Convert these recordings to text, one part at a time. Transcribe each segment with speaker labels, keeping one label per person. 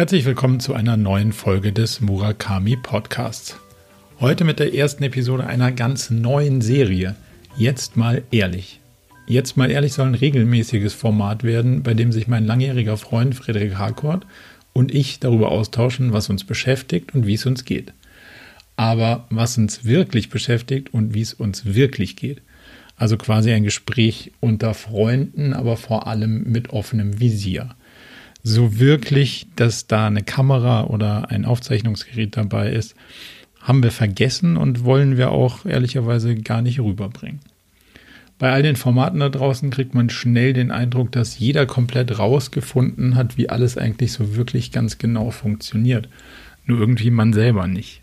Speaker 1: Herzlich willkommen zu einer neuen Folge des Murakami Podcasts. Heute mit der ersten Episode einer ganz neuen Serie. Jetzt mal ehrlich. Jetzt mal ehrlich soll ein regelmäßiges Format werden, bei dem sich mein langjähriger Freund Frederik Harcourt und ich darüber austauschen, was uns beschäftigt und wie es uns geht. Aber was uns wirklich beschäftigt und wie es uns wirklich geht. Also quasi ein Gespräch unter Freunden, aber vor allem mit offenem Visier so wirklich, dass da eine Kamera oder ein Aufzeichnungsgerät dabei ist, haben wir vergessen und wollen wir auch ehrlicherweise gar nicht rüberbringen. Bei all den Formaten da draußen kriegt man schnell den Eindruck, dass jeder komplett rausgefunden hat, wie alles eigentlich so wirklich ganz genau funktioniert. Nur irgendwie man selber nicht.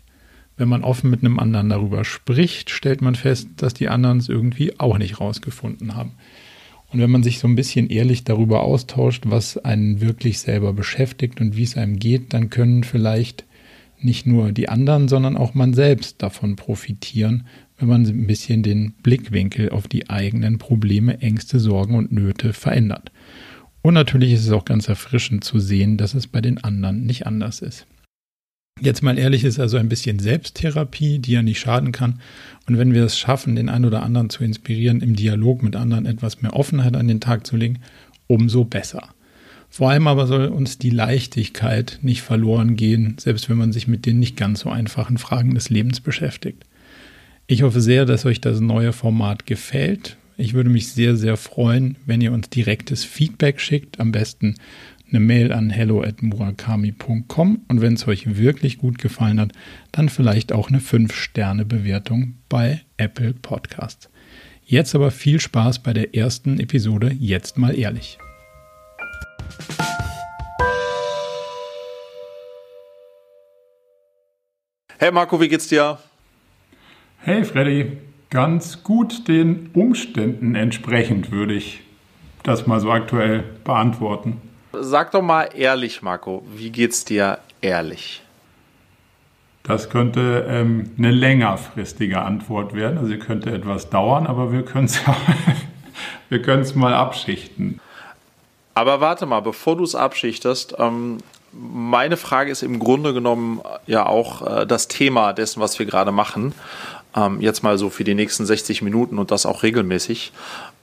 Speaker 1: Wenn man offen mit einem anderen darüber spricht, stellt man fest, dass die anderen es irgendwie auch nicht rausgefunden haben. Und wenn man sich so ein bisschen ehrlich darüber austauscht, was einen wirklich selber beschäftigt und wie es einem geht, dann können vielleicht nicht nur die anderen, sondern auch man selbst davon profitieren, wenn man ein bisschen den Blickwinkel auf die eigenen Probleme, Ängste, Sorgen und Nöte verändert. Und natürlich ist es auch ganz erfrischend zu sehen, dass es bei den anderen nicht anders ist. Jetzt mal ehrlich ist also ein bisschen Selbsttherapie, die ja nicht schaden kann. Und wenn wir es schaffen, den einen oder anderen zu inspirieren, im Dialog mit anderen etwas mehr Offenheit an den Tag zu legen, umso besser. Vor allem aber soll uns die Leichtigkeit nicht verloren gehen, selbst wenn man sich mit den nicht ganz so einfachen Fragen des Lebens beschäftigt. Ich hoffe sehr, dass euch das neue Format gefällt. Ich würde mich sehr, sehr freuen, wenn ihr uns direktes Feedback schickt, am besten eine Mail an hello@murakami.com und wenn es euch wirklich gut gefallen hat, dann vielleicht auch eine 5-Sterne-Bewertung bei Apple Podcasts. Jetzt aber viel Spaß bei der ersten Episode Jetzt mal ehrlich.
Speaker 2: Hey Marco, wie geht's dir?
Speaker 1: Hey Freddy, ganz gut den Umständen entsprechend würde ich das mal so aktuell beantworten.
Speaker 2: Sag doch mal ehrlich, Marco, wie geht's dir ehrlich?
Speaker 1: Das könnte ähm, eine längerfristige Antwort werden. Also, sie könnte etwas dauern, aber wir können es wir können's mal abschichten.
Speaker 2: Aber warte mal, bevor du es abschichtest, ähm, meine Frage ist im Grunde genommen ja auch äh, das Thema dessen, was wir gerade machen. Ähm, jetzt mal so für die nächsten 60 Minuten und das auch regelmäßig.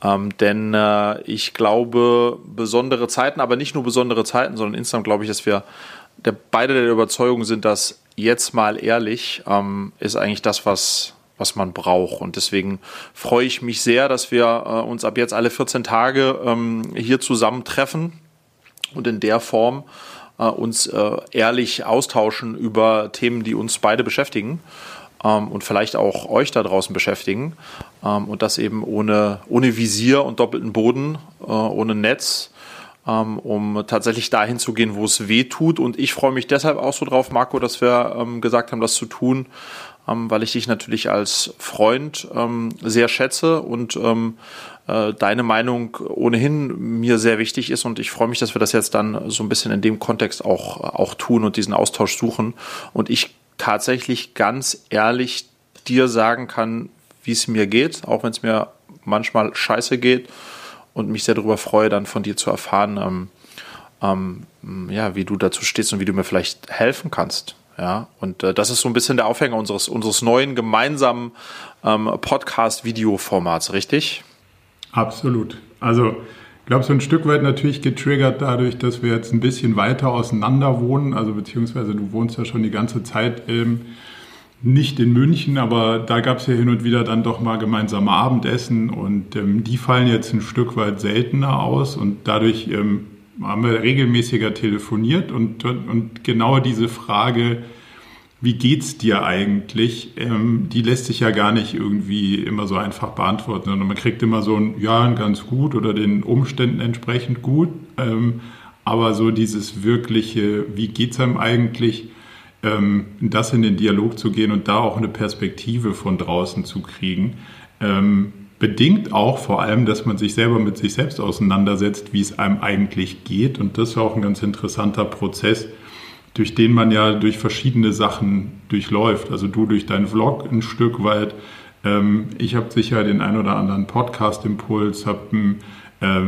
Speaker 2: Ähm, denn äh, ich glaube, besondere Zeiten, aber nicht nur besondere Zeiten, sondern insgesamt glaube ich, dass wir der, beide der Überzeugung sind, dass jetzt mal ehrlich ähm, ist eigentlich das, was, was man braucht. Und deswegen freue ich mich sehr, dass wir äh, uns ab jetzt alle 14 Tage ähm, hier zusammentreffen und in der Form äh, uns äh, ehrlich austauschen über Themen, die uns beide beschäftigen ähm, und vielleicht auch euch da draußen beschäftigen. Ähm, und das eben ohne, ohne Visier und doppelten Boden, äh, ohne Netz, ähm, um tatsächlich dahin zu gehen, wo es weh tut. Und ich freue mich deshalb auch so drauf, Marco, dass wir ähm, gesagt haben, das zu tun, ähm, weil ich dich natürlich als Freund ähm, sehr schätze und äh, deine Meinung ohnehin mir sehr wichtig ist und ich freue mich, dass wir das jetzt dann so ein bisschen in dem Kontext auch, auch tun und diesen Austausch suchen. Und ich tatsächlich ganz ehrlich dir sagen kann, wie es mir geht, auch wenn es mir manchmal scheiße geht und mich sehr darüber freue, dann von dir zu erfahren, ähm, ähm, ja, wie du dazu stehst und wie du mir vielleicht helfen kannst. Ja, und äh, das ist so ein bisschen der Aufhänger unseres, unseres neuen gemeinsamen ähm, Podcast-Video-Formats, richtig?
Speaker 1: Absolut. Also ich glaube, so ein Stück weit natürlich getriggert dadurch, dass wir jetzt ein bisschen weiter auseinander wohnen. Also beziehungsweise du wohnst ja schon die ganze Zeit ähm, nicht in München, aber da gab es ja hin und wieder dann doch mal gemeinsame Abendessen und ähm, die fallen jetzt ein Stück weit seltener aus und dadurch ähm, haben wir regelmäßiger telefoniert und, und genau diese Frage, wie geht's dir eigentlich? Ähm, die lässt sich ja gar nicht irgendwie immer so einfach beantworten, sondern man kriegt immer so ein Ja, ganz gut oder den Umständen entsprechend gut. Ähm, aber so dieses wirkliche, wie geht's einem eigentlich, ähm, das in den Dialog zu gehen und da auch eine Perspektive von draußen zu kriegen, ähm, bedingt auch vor allem, dass man sich selber mit sich selbst auseinandersetzt, wie es einem eigentlich geht. Und das ist auch ein ganz interessanter Prozess durch den man ja durch verschiedene Sachen durchläuft. Also du durch deinen Vlog ein Stück weit. Ähm, ich habe sicher den ein oder anderen Podcast-Impuls, habe äh,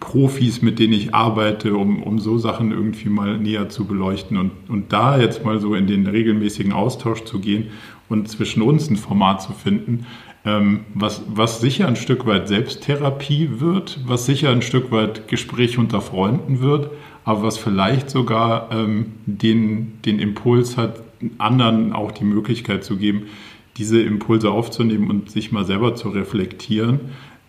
Speaker 1: Profis, mit denen ich arbeite, um, um so Sachen irgendwie mal näher zu beleuchten. Und, und da jetzt mal so in den regelmäßigen Austausch zu gehen und zwischen uns ein Format zu finden, ähm, was, was sicher ein Stück weit Selbsttherapie wird, was sicher ein Stück weit Gespräch unter Freunden wird, aber was vielleicht sogar ähm, den, den Impuls hat, anderen auch die Möglichkeit zu geben, diese Impulse aufzunehmen und sich mal selber zu reflektieren.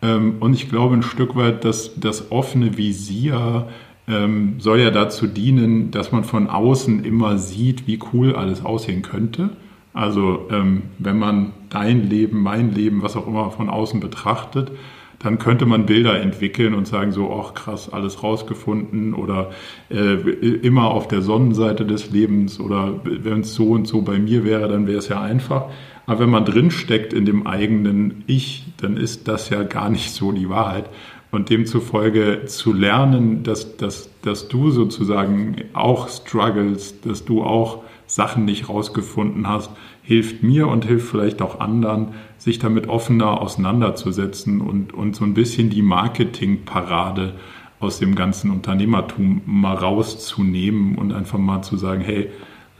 Speaker 1: Ähm, und ich glaube ein Stück weit, dass das offene Visier ähm, soll ja dazu dienen, dass man von außen immer sieht, wie cool alles aussehen könnte. Also ähm, wenn man dein Leben, mein Leben, was auch immer von außen betrachtet, dann könnte man Bilder entwickeln und sagen so, ach krass, alles rausgefunden oder äh, immer auf der Sonnenseite des Lebens oder wenn es so und so bei mir wäre, dann wäre es ja einfach. Aber wenn man drinsteckt in dem eigenen Ich, dann ist das ja gar nicht so die Wahrheit. Und demzufolge zu lernen, dass, dass, dass du sozusagen auch struggles, dass du auch Sachen nicht rausgefunden hast, hilft mir und hilft vielleicht auch anderen, sich damit offener auseinanderzusetzen und, und so ein bisschen die Marketingparade aus dem ganzen Unternehmertum mal rauszunehmen und einfach mal zu sagen, hey,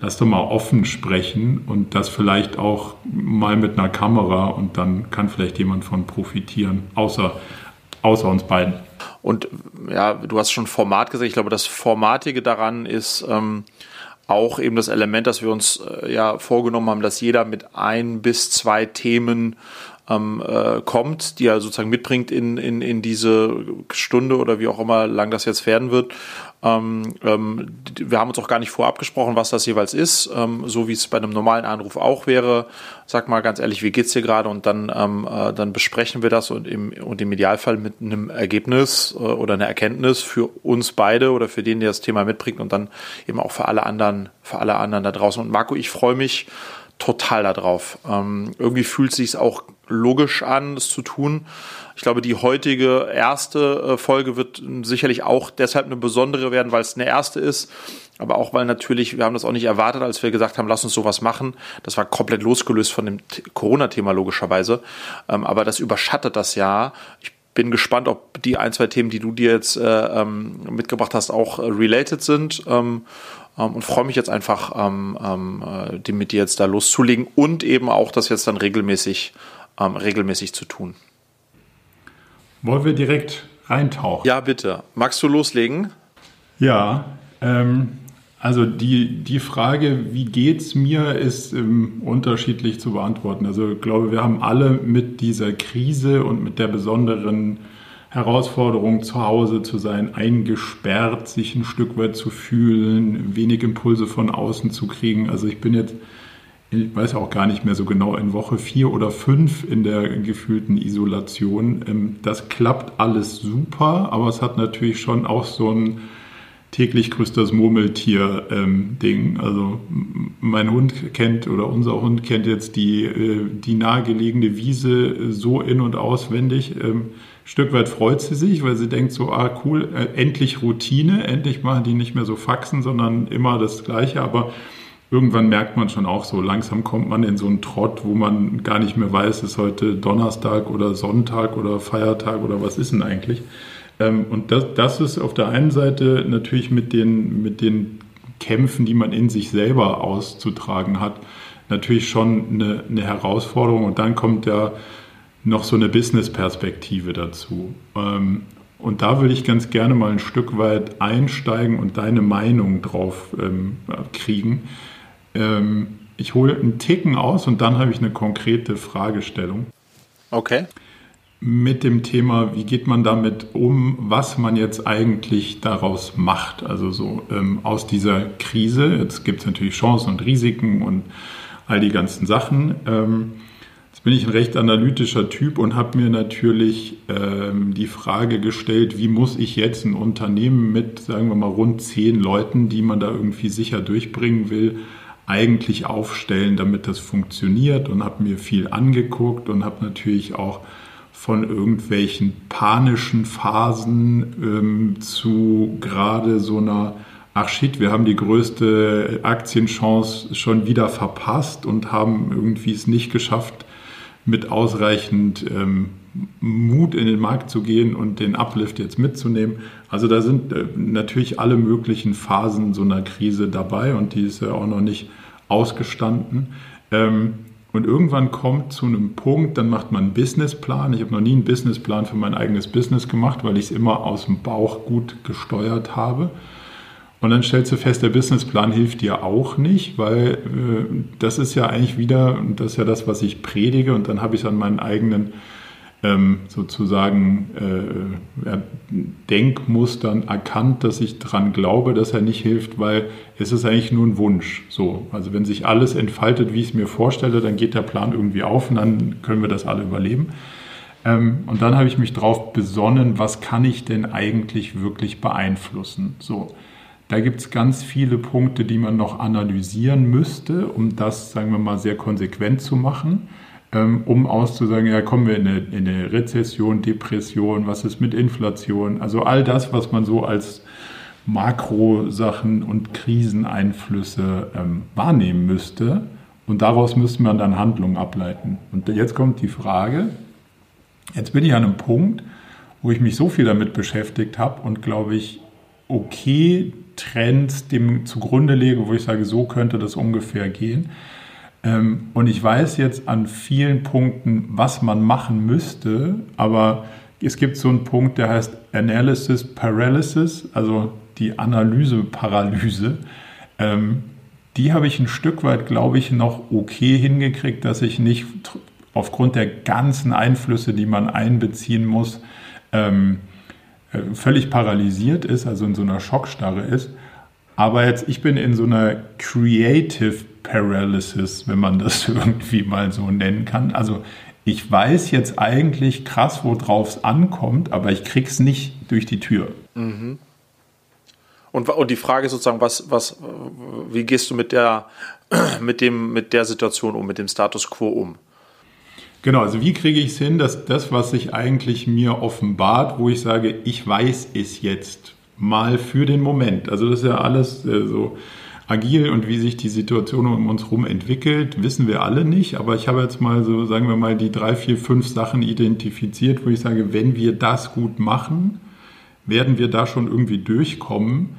Speaker 1: lass doch mal offen sprechen und das vielleicht auch mal mit einer Kamera und dann kann vielleicht jemand von profitieren, außer, außer uns beiden.
Speaker 2: Und ja, du hast schon Format gesagt. Ich glaube, das Formatige daran ist, ähm, auch eben das Element, dass wir uns äh, ja vorgenommen haben, dass jeder mit ein bis zwei Themen ähm, äh, kommt, die er sozusagen mitbringt in, in, in diese Stunde oder wie auch immer lang das jetzt werden wird. Ähm, ähm, wir haben uns auch gar nicht vorab gesprochen, was das jeweils ist, ähm, so wie es bei einem normalen Anruf auch wäre. Sag mal ganz ehrlich, wie geht's dir gerade? Und dann, ähm, äh, dann besprechen wir das und im, und im Idealfall mit einem Ergebnis äh, oder einer Erkenntnis für uns beide oder für den, der das Thema mitbringt und dann eben auch für alle anderen, für alle anderen da draußen. Und Marco, ich freue mich total darauf. Ähm, irgendwie fühlt sich auch logisch an, das zu tun. Ich glaube, die heutige erste äh, Folge wird sicherlich auch deshalb eine besondere werden, weil es eine erste ist. Aber auch, weil natürlich, wir haben das auch nicht erwartet, als wir gesagt haben, lass uns sowas machen. Das war komplett losgelöst von dem Corona-Thema logischerweise. Ähm, aber das überschattet das Jahr. Ich bin gespannt, ob die ein, zwei Themen, die du dir jetzt äh, ähm, mitgebracht hast, auch äh, related sind. Ähm, und freue mich jetzt einfach, die mit dir jetzt da loszulegen und eben auch das jetzt dann regelmäßig, ähm, regelmäßig zu tun.
Speaker 1: Wollen wir direkt reintauchen?
Speaker 2: Ja, bitte. Magst du loslegen?
Speaker 1: Ja, ähm, also die, die Frage, wie geht's mir, ist ähm, unterschiedlich zu beantworten. Also ich glaube, wir haben alle mit dieser Krise und mit der besonderen Herausforderung, zu Hause zu sein, eingesperrt, sich ein Stück weit zu fühlen, wenig Impulse von außen zu kriegen. Also ich bin jetzt, ich weiß auch gar nicht mehr so genau, in Woche vier oder fünf in der gefühlten Isolation. Ähm, das klappt alles super, aber es hat natürlich schon auch so ein täglich grüßt das Murmeltier-Ding. Ähm, also mein Hund kennt oder unser Hund kennt jetzt die, äh, die nahegelegene Wiese so in- und auswendig. Ähm, Stück weit freut sie sich, weil sie denkt so, ah cool, äh, endlich Routine, endlich machen die nicht mehr so Faxen, sondern immer das Gleiche. Aber irgendwann merkt man schon auch so, langsam kommt man in so einen Trott, wo man gar nicht mehr weiß, ist heute Donnerstag oder Sonntag oder Feiertag oder was ist denn eigentlich. Ähm, und das, das ist auf der einen Seite natürlich mit den, mit den Kämpfen, die man in sich selber auszutragen hat, natürlich schon eine, eine Herausforderung. Und dann kommt ja noch so eine Business-Perspektive dazu. Ähm, und da würde ich ganz gerne mal ein Stück weit einsteigen und deine Meinung drauf ähm, kriegen. Ähm, ich hole einen Ticken aus und dann habe ich eine konkrete Fragestellung.
Speaker 2: Okay.
Speaker 1: Mit dem Thema, wie geht man damit um, was man jetzt eigentlich daraus macht. Also so ähm, aus dieser Krise. Jetzt gibt es natürlich Chancen und Risiken und all die ganzen Sachen. Ähm, Jetzt bin ich ein recht analytischer Typ und habe mir natürlich ähm, die Frage gestellt, wie muss ich jetzt ein Unternehmen mit, sagen wir mal, rund zehn Leuten, die man da irgendwie sicher durchbringen will, eigentlich aufstellen, damit das funktioniert und habe mir viel angeguckt und habe natürlich auch von irgendwelchen panischen Phasen ähm, zu gerade so einer ach shit, wir haben die größte Aktienchance schon wieder verpasst und haben irgendwie es nicht geschafft, mit ausreichend ähm, Mut in den Markt zu gehen und den Uplift jetzt mitzunehmen. Also da sind äh, natürlich alle möglichen Phasen so einer Krise dabei und die ist ja auch noch nicht ausgestanden. Ähm, und irgendwann kommt zu einem Punkt, dann macht man einen Businessplan. Ich habe noch nie einen Businessplan für mein eigenes Business gemacht, weil ich es immer aus dem Bauch gut gesteuert habe. Und dann stellst du fest, der Businessplan hilft dir auch nicht, weil äh, das ist ja eigentlich wieder, das ist ja das, was ich predige, und dann habe ich es an meinen eigenen ähm, sozusagen äh, Denkmustern erkannt, dass ich daran glaube, dass er nicht hilft, weil es ist eigentlich nur ein Wunsch. So, also wenn sich alles entfaltet, wie ich es mir vorstelle, dann geht der Plan irgendwie auf und dann können wir das alle überleben. Ähm, und dann habe ich mich darauf besonnen, was kann ich denn eigentlich wirklich beeinflussen? So. Da gibt es ganz viele Punkte, die man noch analysieren müsste, um das, sagen wir mal, sehr konsequent zu machen. Ähm, um auszusagen, ja, kommen wir in eine, in eine Rezession, Depression, was ist mit Inflation? Also all das, was man so als Makrosachen und Kriseneinflüsse ähm, wahrnehmen müsste. Und daraus müsste man dann Handlungen ableiten. Und jetzt kommt die Frage, jetzt bin ich an einem Punkt, wo ich mich so viel damit beschäftigt habe und glaube ich, okay, Trends dem zugrunde lege, wo ich sage, so könnte das ungefähr gehen. Ähm, und ich weiß jetzt an vielen Punkten, was man machen müsste, aber es gibt so einen Punkt, der heißt Analysis Paralysis, also die Analyse-Paralyse. Ähm, die habe ich ein Stück weit, glaube ich, noch okay hingekriegt, dass ich nicht aufgrund der ganzen Einflüsse, die man einbeziehen muss, ähm, äh, völlig paralysiert ist, also in so einer Schockstarre ist. Aber jetzt, ich bin in so einer Creative Paralysis, wenn man das irgendwie mal so nennen kann. Also ich weiß jetzt eigentlich krass, worauf es ankommt, aber ich krieg's nicht durch die Tür. Mhm.
Speaker 2: Und, und die Frage ist sozusagen, was, was, wie gehst du mit der, mit dem, mit der Situation um, mit dem Status quo um?
Speaker 1: Genau, also wie kriege ich es hin, dass das, was sich eigentlich mir offenbart, wo ich sage, ich weiß es jetzt mal für den Moment. Also das ist ja alles äh, so agil und wie sich die Situation um uns herum entwickelt, wissen wir alle nicht. Aber ich habe jetzt mal so, sagen wir mal, die drei, vier, fünf Sachen identifiziert, wo ich sage, wenn wir das gut machen, werden wir da schon irgendwie durchkommen.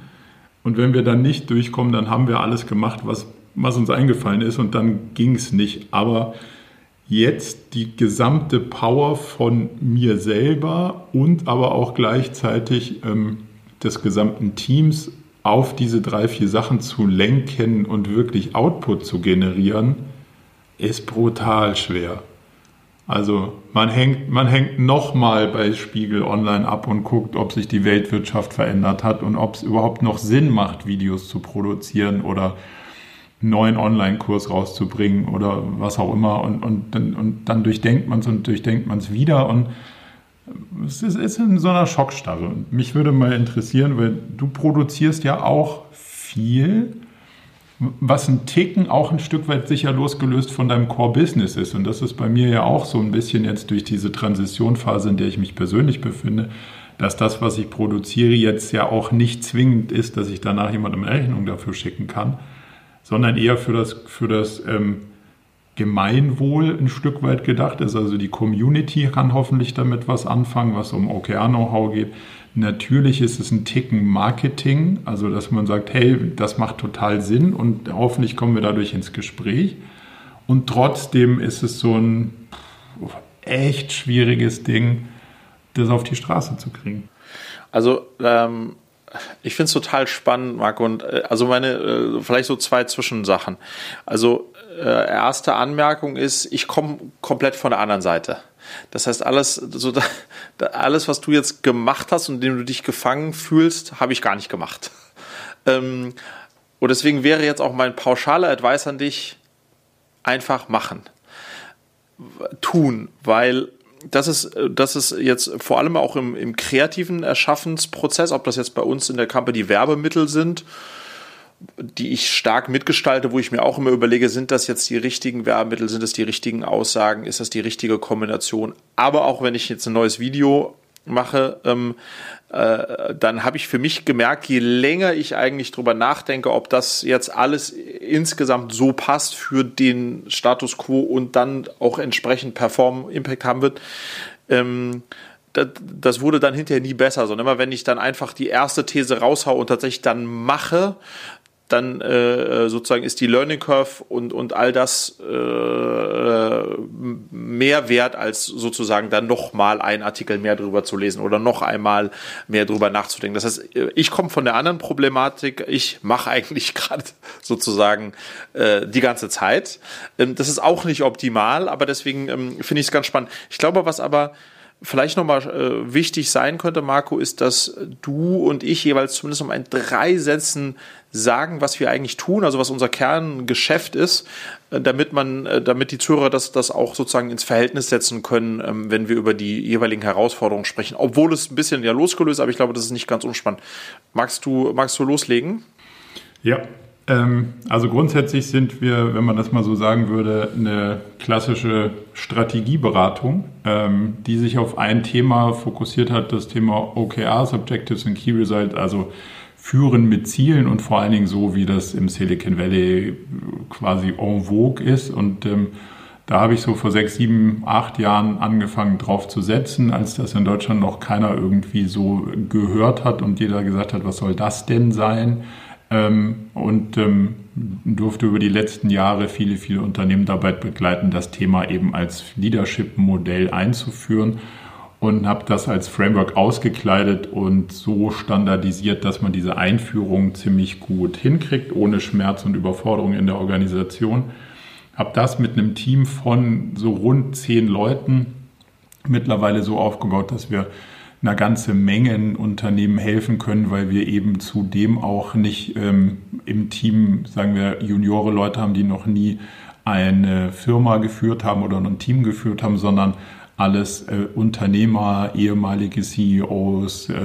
Speaker 1: Und wenn wir dann nicht durchkommen, dann haben wir alles gemacht, was, was uns eingefallen ist und dann ging es nicht. Aber jetzt die gesamte Power von mir selber und aber auch gleichzeitig ähm, des gesamten Teams auf diese drei, vier Sachen zu lenken und wirklich Output zu generieren, ist brutal schwer. Also man hängt, man hängt nochmal bei Spiegel Online ab und guckt, ob sich die Weltwirtschaft verändert hat und ob es überhaupt noch Sinn macht, Videos zu produzieren oder einen neuen Online-Kurs rauszubringen oder was auch immer. Und, und, und dann durchdenkt man es und durchdenkt man es wieder und es ist, ist in so einer Schockstarre. Mich würde mal interessieren, weil du produzierst ja auch viel, was ein Ticken auch ein Stück weit sicher losgelöst von deinem Core-Business ist. Und das ist bei mir ja auch so ein bisschen jetzt durch diese Transitionphase, in der ich mich persönlich befinde, dass das, was ich produziere, jetzt ja auch nicht zwingend ist, dass ich danach jemandem eine Rechnung dafür schicken kann, sondern eher für das, für das ähm, Gemeinwohl ein Stück weit gedacht ist. Also die Community kann hoffentlich damit was anfangen, was um OKR-Know-how geht. Natürlich ist es ein Ticken Marketing, also dass man sagt, hey, das macht total Sinn und hoffentlich kommen wir dadurch ins Gespräch. Und trotzdem ist es so ein echt schwieriges Ding, das auf die Straße zu kriegen.
Speaker 2: Also ähm, ich finde es total spannend, Marco. Und äh, also meine, äh, vielleicht so zwei Zwischensachen. Also erste Anmerkung ist, ich komme komplett von der anderen Seite. Das heißt, alles, so alles, was du jetzt gemacht hast und in dem du dich gefangen fühlst, habe ich gar nicht gemacht. Ähm, und deswegen wäre jetzt auch mein pauschaler Advice an dich, einfach machen. Tun, weil das ist, das ist jetzt vor allem auch im, im kreativen Erschaffensprozess, ob das jetzt bei uns in der Company Werbemittel sind, die ich stark mitgestalte, wo ich mir auch immer überlege, sind das jetzt die richtigen Werbemittel, sind das die richtigen Aussagen, ist das die richtige Kombination? Aber auch wenn ich jetzt ein neues Video mache, ähm, äh, dann habe ich für mich gemerkt, je länger ich eigentlich drüber nachdenke, ob das jetzt alles insgesamt so passt für den Status quo und dann auch entsprechend Perform Impact haben wird, ähm, das, das, wurde dann hinterher nie besser, sondern immer wenn ich dann einfach die erste These raushau und tatsächlich dann mache, dann äh, sozusagen ist die Learning Curve und, und all das äh, mehr wert, als sozusagen dann nochmal einen Artikel mehr drüber zu lesen oder noch einmal mehr drüber nachzudenken. Das heißt, ich komme von der anderen Problematik, ich mache eigentlich gerade sozusagen äh, die ganze Zeit. Ähm, das ist auch nicht optimal, aber deswegen ähm, finde ich es ganz spannend. Ich glaube, was aber vielleicht nochmal äh, wichtig sein könnte, Marco, ist, dass du und ich jeweils zumindest um ein drei Sätzen sagen, was wir eigentlich tun, also was unser Kerngeschäft ist, äh, damit man, äh, damit die Zuhörer das, das auch sozusagen ins Verhältnis setzen können, ähm, wenn wir über die jeweiligen Herausforderungen sprechen. Obwohl es ein bisschen ja losgelöst, aber ich glaube, das ist nicht ganz unspannend. Magst du, magst du loslegen?
Speaker 1: Ja, also grundsätzlich sind wir, wenn man das mal so sagen würde, eine klassische Strategieberatung, ähm, die sich auf ein Thema fokussiert hat, das Thema OKRs, Objectives and Key Results, also Führen mit Zielen und vor allen Dingen so, wie das im Silicon Valley quasi en vogue ist. Und ähm, da habe ich so vor sechs, sieben, acht Jahren angefangen drauf zu setzen, als das in Deutschland noch keiner irgendwie so gehört hat und jeder gesagt hat, was soll das denn sein? Ähm, und ähm, durfte über die letzten Jahre viele, viele Unternehmen dabei begleiten, das Thema eben als Leadership-Modell einzuführen und habe das als Framework ausgekleidet und so standardisiert, dass man diese Einführung ziemlich gut hinkriegt, ohne Schmerz und Überforderung in der Organisation. Habe das mit einem Team von so rund zehn Leuten mittlerweile so aufgebaut, dass wir einer ganze Menge Unternehmen helfen können, weil wir eben zudem auch nicht ähm, im Team, sagen wir, Juniore Leute haben, die noch nie eine Firma geführt haben oder ein Team geführt haben, sondern alles äh, Unternehmer, ehemalige CEOs, äh,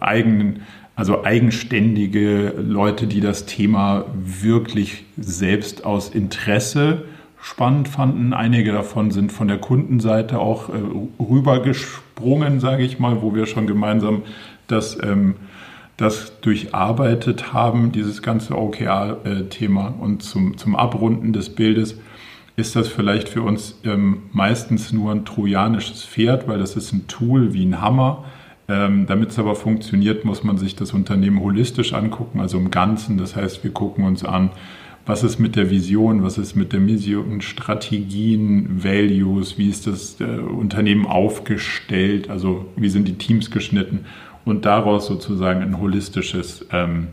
Speaker 1: eigenen, also eigenständige Leute, die das Thema wirklich selbst aus Interesse spannend fanden. Einige davon sind von der Kundenseite auch äh, rübergesprungen, sage ich mal, wo wir schon gemeinsam das, ähm, das durcharbeitet haben, dieses ganze OKR-Thema. Und zum, zum Abrunden des Bildes ist das vielleicht für uns ähm, meistens nur ein trojanisches Pferd, weil das ist ein Tool wie ein Hammer. Ähm, Damit es aber funktioniert, muss man sich das Unternehmen holistisch angucken, also im Ganzen. Das heißt, wir gucken uns an, was ist mit der Vision, was ist mit der Mission, Strategien, Values, wie ist das äh, Unternehmen aufgestellt, also wie sind die Teams geschnitten? Und daraus sozusagen ein holistisches ähm,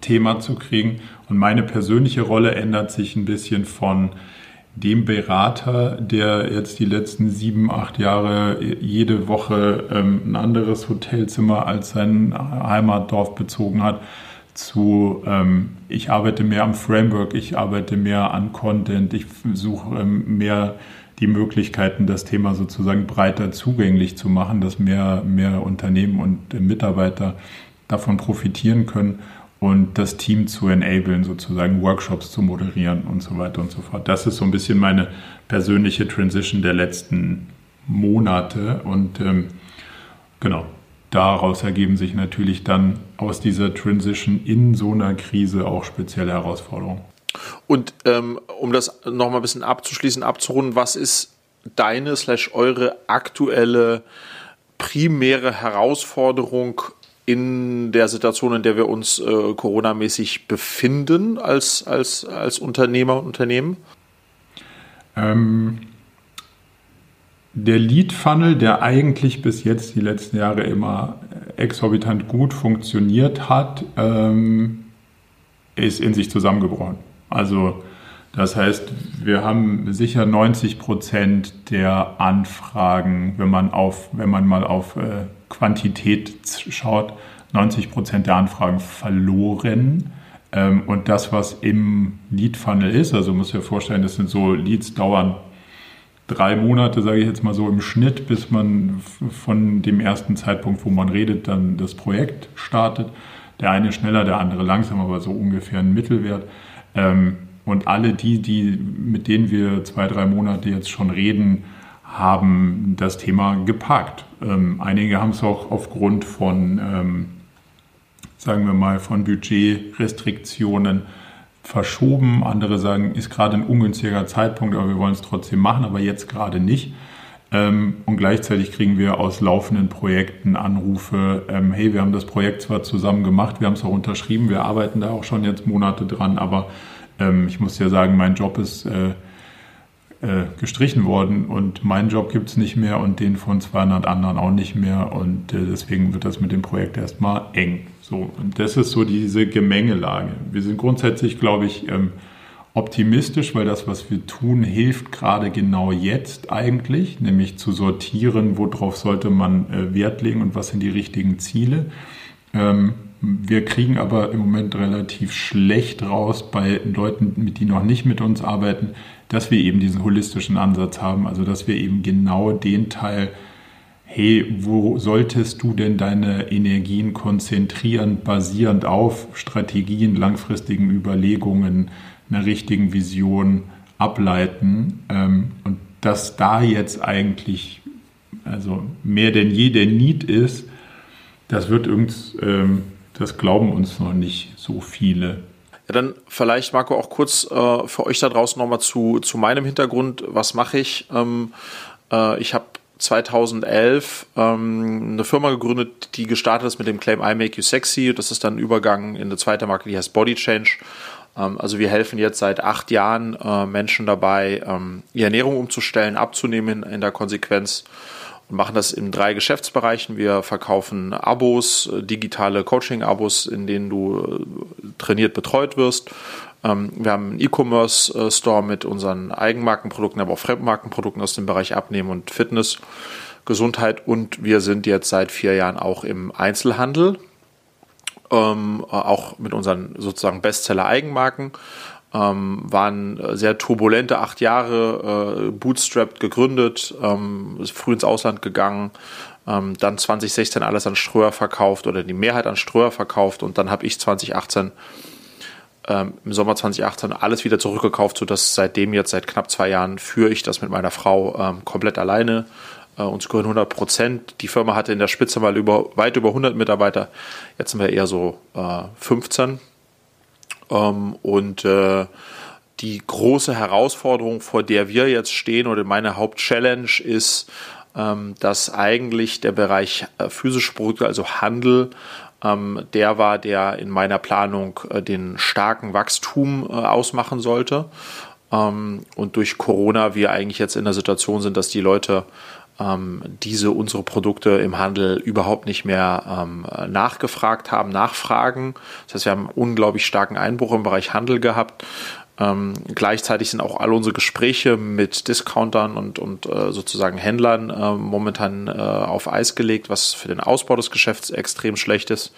Speaker 1: Thema zu kriegen. Und meine persönliche Rolle ändert sich ein bisschen von dem Berater, der jetzt die letzten sieben, acht Jahre jede Woche ähm, ein anderes Hotelzimmer als sein Heimatdorf bezogen hat, zu ähm, ich arbeite mehr am Framework, ich arbeite mehr an Content, ich suche ähm, mehr die Möglichkeiten, das Thema sozusagen breiter zugänglich zu machen, dass mehr, mehr Unternehmen und Mitarbeiter davon profitieren können und das Team zu enablen, sozusagen Workshops zu moderieren und so weiter und so fort. Das ist so ein bisschen meine persönliche Transition der letzten Monate und ähm, genau, daraus ergeben sich natürlich dann aus dieser Transition in so einer Krise auch spezielle Herausforderungen.
Speaker 2: Und ähm, um das nochmal ein bisschen abzuschließen, abzurunden, was ist deine slash eure aktuelle primäre Herausforderung in der Situation, in der wir uns äh, coronamäßig befinden als, als, als Unternehmer und Unternehmen?
Speaker 1: Ähm, der Lead-Funnel, der eigentlich bis jetzt die letzten Jahre immer exorbitant gut funktioniert hat, ähm, ist in sich zusammengebrochen. Also das heißt, wir haben sicher 90 Prozent der Anfragen, wenn man auf, wenn man mal auf äh, Quantität schaut, 90 Prozent der Anfragen verloren. Ähm, und das, was im Lead-Funnel ist, also muss ich vorstellen, das sind so Leads dauern drei Monate, sage ich jetzt mal so im Schnitt, bis man von dem ersten Zeitpunkt, wo man redet, dann das Projekt startet. Der eine schneller, der andere langsam, aber so ungefähr ein Mittelwert. Ähm, und alle die, die, mit denen wir zwei, drei Monate jetzt schon reden, haben das Thema geparkt. Ähm, einige haben es auch aufgrund von, ähm, sagen wir mal, von Budgetrestriktionen verschoben. Andere sagen, ist gerade ein ungünstiger Zeitpunkt, aber wir wollen es trotzdem machen, aber jetzt gerade nicht. Ähm, und gleichzeitig kriegen wir aus laufenden Projekten Anrufe, ähm, hey, wir haben das Projekt zwar zusammen gemacht, wir haben es auch unterschrieben, wir arbeiten da auch schon jetzt Monate dran, aber ähm, ich muss ja sagen, mein Job ist äh, äh, gestrichen worden und meinen Job gibt es nicht mehr und den von 200 anderen auch nicht mehr und äh, deswegen wird das mit dem Projekt erstmal eng. So, und das ist so diese Gemengelage. Wir sind grundsätzlich, glaube ich, ähm, optimistisch, weil das, was wir tun, hilft gerade genau jetzt eigentlich, nämlich zu sortieren, worauf sollte man äh, Wert legen und was sind die richtigen Ziele. Ähm, wir kriegen aber im Moment relativ schlecht raus bei Leuten, die noch nicht mit uns arbeiten, dass wir eben diesen holistischen Ansatz haben, also dass wir eben genau den Teil, hey, wo solltest du denn deine Energien konzentrieren, basierend auf Strategien, langfristigen Überlegungen, einer richtigen Vision ableiten ähm, und dass da jetzt eigentlich also mehr denn je der Need ist, das wird uns ähm, das glauben uns noch nicht so viele.
Speaker 2: Ja, dann vielleicht, Marco, auch kurz äh, für euch da draußen nochmal zu, zu meinem Hintergrund. Was mache ich? Ähm, äh, ich habe 2011 ähm, eine Firma gegründet, die gestartet ist mit dem Claim I Make You Sexy. Das ist dann ein Übergang in eine zweite Marke, die heißt Body Change. Ähm, also wir helfen jetzt seit acht Jahren äh, Menschen dabei, ähm, ihre Ernährung umzustellen, abzunehmen in, in der Konsequenz und machen das in drei Geschäftsbereichen. Wir verkaufen Abos, äh, digitale Coaching-Abos, in denen du äh, trainiert betreut wirst. Ähm, wir haben einen E-Commerce-Store mit unseren Eigenmarkenprodukten, aber auch Fremdmarkenprodukten aus dem Bereich Abnehmen und Fitness, Gesundheit und wir sind jetzt seit vier Jahren auch im Einzelhandel, ähm, auch mit unseren sozusagen Bestseller-Eigenmarken ähm, waren sehr turbulente acht Jahre, äh, bootstrapped gegründet, ähm, früh ins Ausland gegangen, ähm, dann 2016 alles an Ströer verkauft oder die Mehrheit an Ströer verkauft und dann habe ich 2018 ähm, im Sommer 2018 alles wieder zurückgekauft, sodass seitdem jetzt seit knapp zwei Jahren führe ich das mit meiner Frau ähm, komplett alleine. Äh, uns gehören 100 Prozent. Die Firma hatte in der Spitze mal über, weit über 100 Mitarbeiter. Jetzt sind wir eher so äh, 15 ähm, und äh, die große Herausforderung, vor der wir jetzt stehen, oder meine Hauptchallenge ist, ähm, dass eigentlich der Bereich äh, physische Produkte, also Handel, ähm, der war, der in meiner Planung äh, den starken Wachstum äh, ausmachen sollte. Ähm, und durch Corona wir eigentlich jetzt in der Situation sind, dass die Leute ähm, diese unsere Produkte im Handel überhaupt nicht mehr ähm, nachgefragt haben, nachfragen. Das heißt, wir haben einen unglaublich starken Einbruch im Bereich Handel gehabt. Ähm, gleichzeitig sind auch all unsere Gespräche mit Discountern und, und äh, sozusagen Händlern äh, momentan äh, auf Eis gelegt, was für den Ausbau des Geschäfts extrem schlecht ist.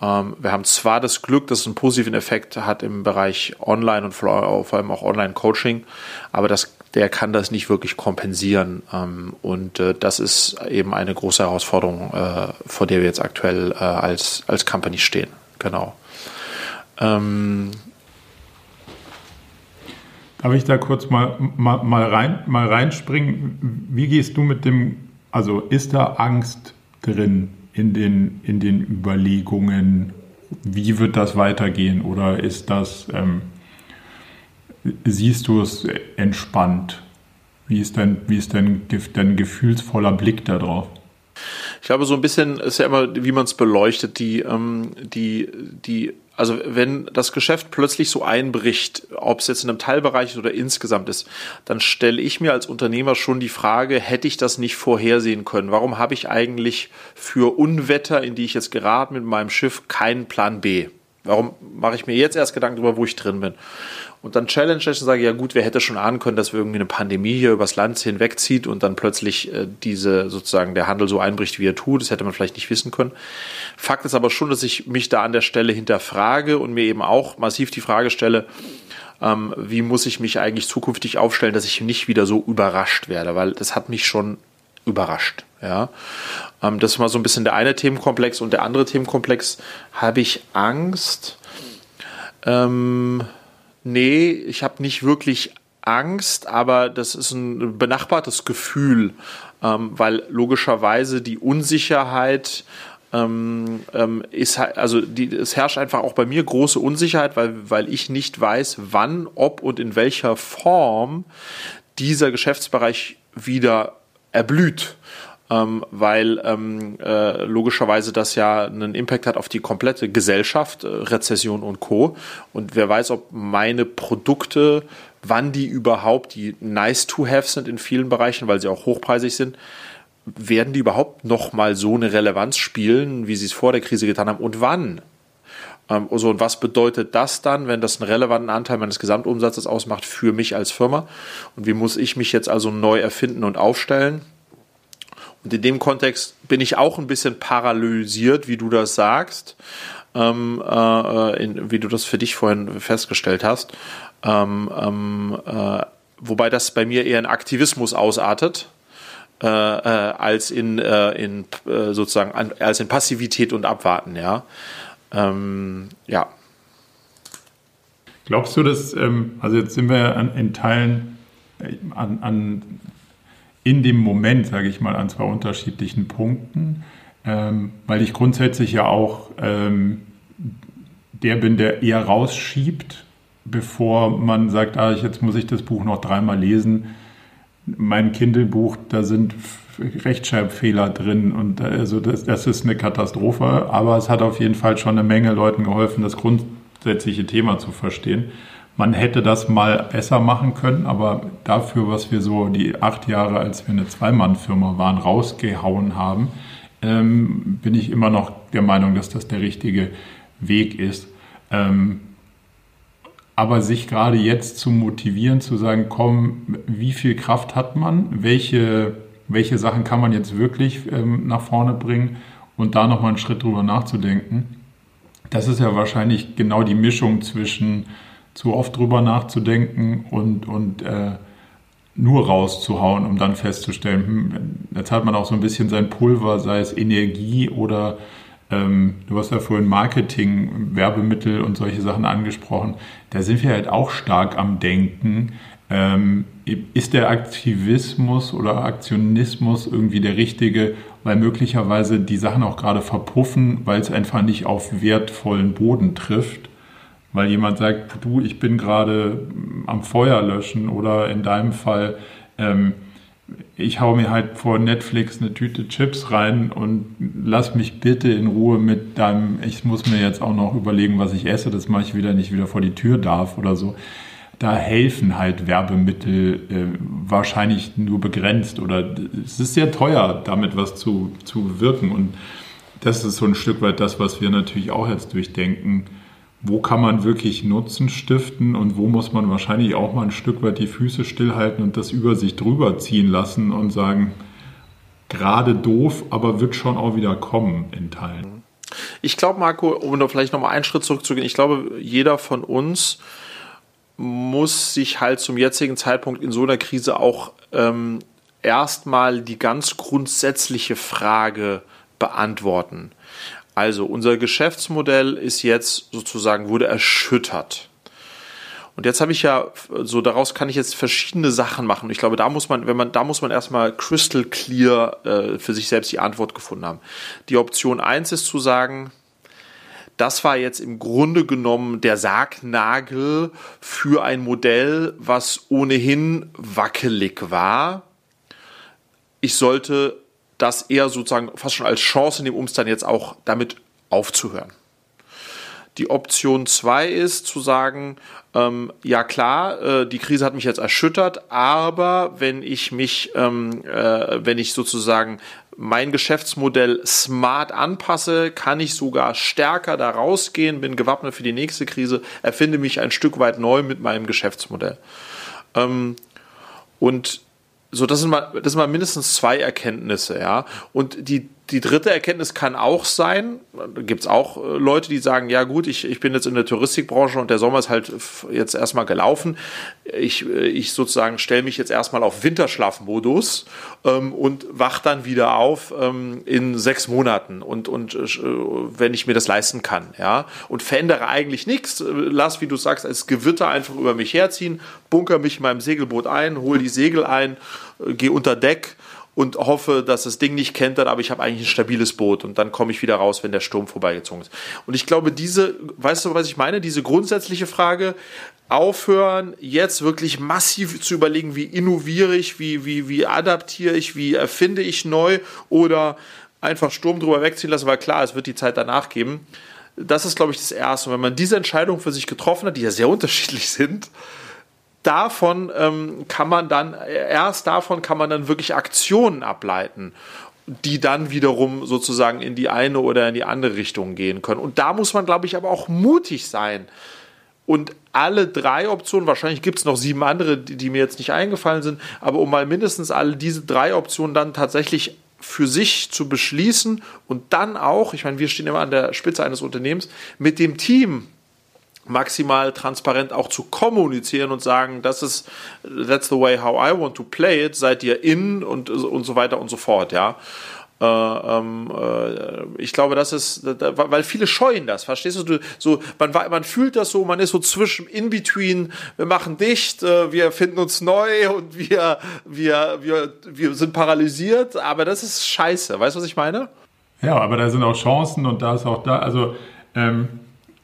Speaker 2: Ähm, wir haben zwar das Glück, dass es einen positiven Effekt hat im Bereich Online und vor allem auch Online-Coaching, aber das der kann das nicht wirklich kompensieren. Ähm, und äh, das ist eben eine große Herausforderung, äh, vor der wir jetzt aktuell äh, als, als Company stehen. Genau.
Speaker 1: Darf ich da kurz mal, mal, mal, rein, mal reinspringen? Wie gehst du mit dem, also ist da Angst drin in den, in den Überlegungen, wie wird das weitergehen? Oder ist das, ähm, siehst du es entspannt? Wie ist dein, wie ist dein, dein gefühlsvoller Blick darauf?
Speaker 2: Ich glaube, so ein bisschen ist ja immer, wie man es beleuchtet, die, ähm, die, die, also wenn das Geschäft plötzlich so einbricht, ob es jetzt in einem Teilbereich ist oder insgesamt ist, dann stelle ich mir als Unternehmer schon die Frage, hätte ich das nicht vorhersehen können? Warum habe ich eigentlich für Unwetter, in die ich jetzt geraten mit meinem Schiff, keinen Plan B? Warum mache ich mir jetzt erst Gedanken darüber, wo ich drin bin? Und dann challenge ich und sage, ja gut, wer hätte schon ahnen können, dass wir irgendwie eine Pandemie hier übers Land hinwegzieht und dann plötzlich äh, diese sozusagen der Handel so einbricht, wie er tut. Das hätte man vielleicht nicht wissen können. Fakt ist aber schon, dass ich mich da an der Stelle hinterfrage und mir eben auch massiv die Frage stelle, ähm, wie muss ich mich eigentlich zukünftig aufstellen, dass ich nicht wieder so überrascht werde, weil das hat mich schon überrascht. Ja, ähm, das ist mal so ein bisschen der eine Themenkomplex und der andere Themenkomplex habe ich Angst. Ähm, nee, ich habe nicht wirklich Angst, aber das ist ein benachbartes Gefühl, ähm, weil logischerweise die Unsicherheit ähm, ähm, ist also die, es herrscht einfach auch bei mir große Unsicherheit, weil, weil ich nicht weiß, wann, ob und in welcher Form dieser Geschäftsbereich wieder erblüht. Ähm, weil ähm, äh, logischerweise das ja einen Impact hat auf die komplette Gesellschaft, äh, Rezession und Co. Und wer weiß, ob meine Produkte, wann die überhaupt, die nice to have sind in vielen Bereichen, weil sie auch hochpreisig sind, werden die überhaupt noch mal so eine Relevanz spielen, wie sie es vor der Krise getan haben und wann? Also, und was bedeutet das dann, wenn das einen relevanten Anteil meines Gesamtumsatzes ausmacht für mich als Firma? Und wie muss ich mich jetzt also neu erfinden und aufstellen? Und in dem Kontext bin ich auch ein bisschen paralysiert, wie du das sagst, ähm, äh, in, wie du das für dich vorhin festgestellt hast. Ähm, ähm äh, wobei das bei mir eher in Aktivismus ausartet äh, äh, als in, äh, in äh, sozusagen an, als in Passivität und Abwarten, ja. Ähm, ja.
Speaker 1: Glaubst du, dass, ähm, also jetzt sind wir an, in Teilen an, an in dem Moment, sage ich mal, an zwei unterschiedlichen Punkten, ähm, weil ich grundsätzlich ja auch ähm, der bin, der eher rausschiebt, bevor man sagt, ah, jetzt muss ich das Buch noch dreimal lesen mein Kindle-Buch, da sind Rechtschreibfehler drin und also das, das ist eine Katastrophe, aber es hat auf jeden Fall schon eine Menge Leuten geholfen, das grundsätzliche Thema zu verstehen. Man hätte das mal besser machen können, aber dafür, was wir so die acht Jahre, als wir eine Zweimann-Firma waren, rausgehauen haben, ähm, bin ich immer noch der Meinung, dass das der richtige Weg ist. Ähm, aber sich gerade jetzt zu motivieren, zu sagen, komm, wie viel Kraft hat man, welche, welche Sachen kann man jetzt wirklich ähm, nach vorne bringen und da nochmal einen Schritt drüber nachzudenken. Das ist ja wahrscheinlich genau die Mischung zwischen zu oft drüber nachzudenken und, und äh, nur rauszuhauen, um dann festzustellen, hm, jetzt hat man auch so ein bisschen sein Pulver, sei es Energie oder ähm, du hast ja vorhin Marketing, Werbemittel und solche Sachen angesprochen. Da sind wir halt auch stark am Denken. Ähm, ist der Aktivismus oder Aktionismus irgendwie der richtige, weil möglicherweise die Sachen auch gerade verpuffen, weil es einfach nicht auf wertvollen Boden trifft? Weil jemand sagt, du, ich bin gerade am Feuer löschen oder in deinem Fall, ähm, ich hau mir halt vor Netflix eine Tüte Chips rein und lass mich bitte in Ruhe mit deinem, ich muss mir jetzt auch noch überlegen, was ich esse, das mache ich wieder nicht wieder vor die Tür darf oder so. Da helfen halt Werbemittel äh, wahrscheinlich nur begrenzt oder es ist sehr teuer, damit was zu, zu wirken. Und das ist so ein Stück weit das, was wir natürlich auch jetzt durchdenken wo kann man wirklich Nutzen stiften und wo muss man wahrscheinlich auch mal ein Stück weit die Füße stillhalten und das über sich drüber ziehen lassen und sagen, gerade doof, aber wird schon auch wieder kommen in Teilen.
Speaker 2: Ich glaube, Marco, um da vielleicht nochmal einen Schritt zurückzugehen, ich glaube, jeder von uns muss sich halt zum jetzigen Zeitpunkt in so einer Krise auch ähm, erstmal die ganz grundsätzliche Frage beantworten. Also unser Geschäftsmodell ist jetzt sozusagen, wurde erschüttert. Und jetzt habe ich ja, so daraus kann ich jetzt verschiedene Sachen machen. Ich glaube, da muss man, wenn man, da muss man erstmal crystal clear äh, für sich selbst die Antwort gefunden haben. Die Option eins ist zu sagen, das war jetzt im Grunde genommen der Sargnagel für ein Modell, was ohnehin wackelig war. Ich sollte das eher sozusagen fast schon als Chance nehmen, um es dann jetzt auch damit aufzuhören. Die Option 2 ist zu sagen, ähm, ja klar, äh, die Krise hat mich jetzt erschüttert, aber wenn ich mich, ähm, äh, wenn ich sozusagen mein Geschäftsmodell smart anpasse, kann ich sogar stärker da rausgehen, bin gewappnet für die nächste Krise, erfinde mich ein Stück weit neu mit meinem Geschäftsmodell. Ähm, und so, das sind mal, das sind mal mindestens zwei Erkenntnisse, ja. Und die die dritte Erkenntnis kann auch sein, da gibt es auch äh, Leute, die sagen, ja gut, ich, ich bin jetzt in der Touristikbranche und der Sommer ist halt jetzt erstmal gelaufen. Ich, äh, ich sozusagen stelle mich jetzt erstmal auf Winterschlafmodus ähm, und wach dann wieder auf ähm, in sechs Monaten und, und äh, wenn ich mir das leisten kann. ja Und verändere eigentlich nichts. Lass, wie du sagst, als Gewitter einfach über mich herziehen, bunker mich in meinem Segelboot ein, hole die Segel ein, äh, gehe unter Deck und hoffe, dass das Ding nicht kentert, aber ich habe eigentlich ein stabiles Boot und dann komme ich wieder raus, wenn der Sturm vorbeigezogen ist. Und ich glaube, diese, weißt du, was ich meine? Diese grundsätzliche Frage, aufhören, jetzt wirklich massiv zu überlegen, wie innoviere ich, wie, wie, wie adaptiere ich, wie erfinde ich neu oder einfach Sturm drüber wegziehen lassen, weil klar, es wird die Zeit danach geben. Das ist, glaube ich, das Erste. Und wenn man diese Entscheidung für sich getroffen hat, die ja sehr unterschiedlich sind, davon ähm, kann man dann, erst davon kann man dann wirklich Aktionen ableiten, die dann wiederum sozusagen in die eine oder in die andere Richtung gehen können. Und da muss man, glaube ich, aber auch mutig sein. Und alle drei Optionen, wahrscheinlich gibt es noch sieben andere, die, die mir jetzt nicht eingefallen sind, aber um mal mindestens alle diese drei Optionen dann tatsächlich für sich zu beschließen und dann auch, ich meine, wir stehen immer an der Spitze eines Unternehmens, mit dem Team maximal transparent auch zu kommunizieren und sagen, das ist that's the way how I want to play it, seid ihr in und und so weiter und so fort, ja. Äh, ähm, äh, ich glaube, das ist, weil viele scheuen das, verstehst du? So, man, man fühlt das so, man ist so zwischen, in between, wir machen dicht, äh, wir finden uns neu und wir, wir, wir, wir sind paralysiert, aber das ist scheiße, weißt du, was ich meine?
Speaker 1: Ja, aber da sind auch Chancen und da ist auch da, also ähm,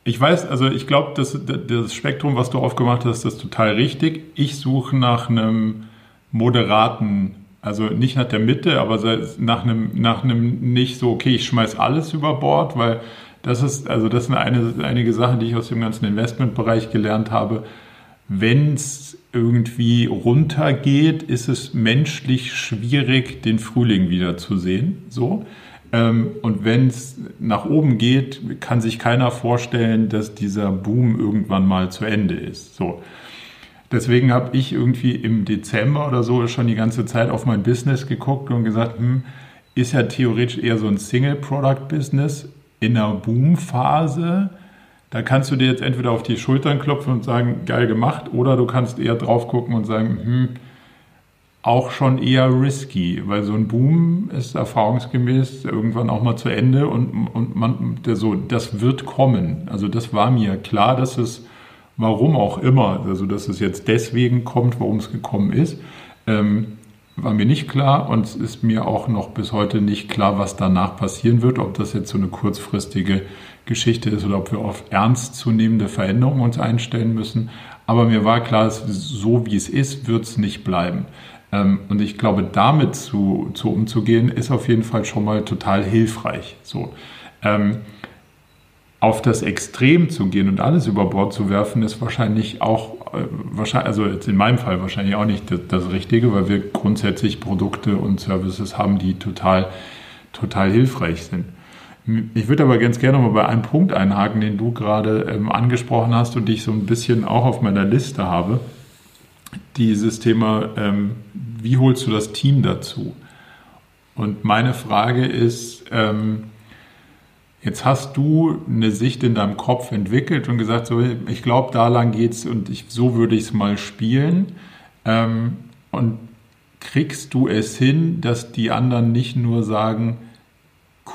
Speaker 1: ich weiß, also ich glaube, das, das Spektrum, was du aufgemacht hast, ist total richtig. Ich suche nach einem moderaten, also nicht nach der Mitte, aber nach einem, nach einem nicht so, okay, ich schmeiß alles über Bord, weil das ist, also das sind eine, einige Sachen, die ich aus dem ganzen Investmentbereich gelernt habe. Wenn es irgendwie runtergeht, ist es menschlich schwierig, den Frühling wieder zu sehen. So. Ähm, und wenn es nach oben geht, kann sich keiner vorstellen, dass dieser Boom irgendwann mal zu Ende ist. So. Deswegen habe ich irgendwie im Dezember oder so schon die ganze Zeit auf mein Business geguckt und gesagt, hm, ist ja theoretisch eher so ein Single-Product-Business in einer Boom-Phase. Da kannst du dir jetzt entweder auf die Schultern klopfen und sagen, geil gemacht, oder du kannst eher drauf gucken und sagen, hm, auch schon eher risky, weil so ein Boom ist erfahrungsgemäß irgendwann auch mal zu Ende und, und man, so, das wird kommen. Also das war mir klar, dass es, warum auch immer, also dass es jetzt deswegen kommt, warum es gekommen ist, ähm, war mir nicht klar und es ist mir auch noch bis heute nicht klar, was danach passieren wird, ob das jetzt so eine kurzfristige Geschichte ist oder ob wir auf ernstzunehmende Veränderungen uns einstellen müssen. Aber mir war klar, so wie es ist, wird es nicht bleiben. Ähm, und ich glaube, damit zu, zu umzugehen, ist auf jeden Fall schon mal total hilfreich. So. Ähm, auf das Extrem zu gehen und alles über Bord zu werfen, ist wahrscheinlich auch, äh, also jetzt in meinem Fall wahrscheinlich auch nicht das, das, Richtige, weil wir grundsätzlich Produkte und Services haben, die total, total hilfreich sind. Ich würde aber ganz gerne mal bei einem Punkt einhaken, den du gerade ähm, angesprochen hast und dich so ein bisschen auch auf meiner Liste habe dieses Thema, ähm, wie holst du das Team dazu? Und meine Frage ist, ähm, jetzt hast du eine Sicht in deinem Kopf entwickelt und gesagt, so, ich glaube, da lang geht's und ich, so würde ich es mal spielen. Ähm, und kriegst du es hin, dass die anderen nicht nur sagen,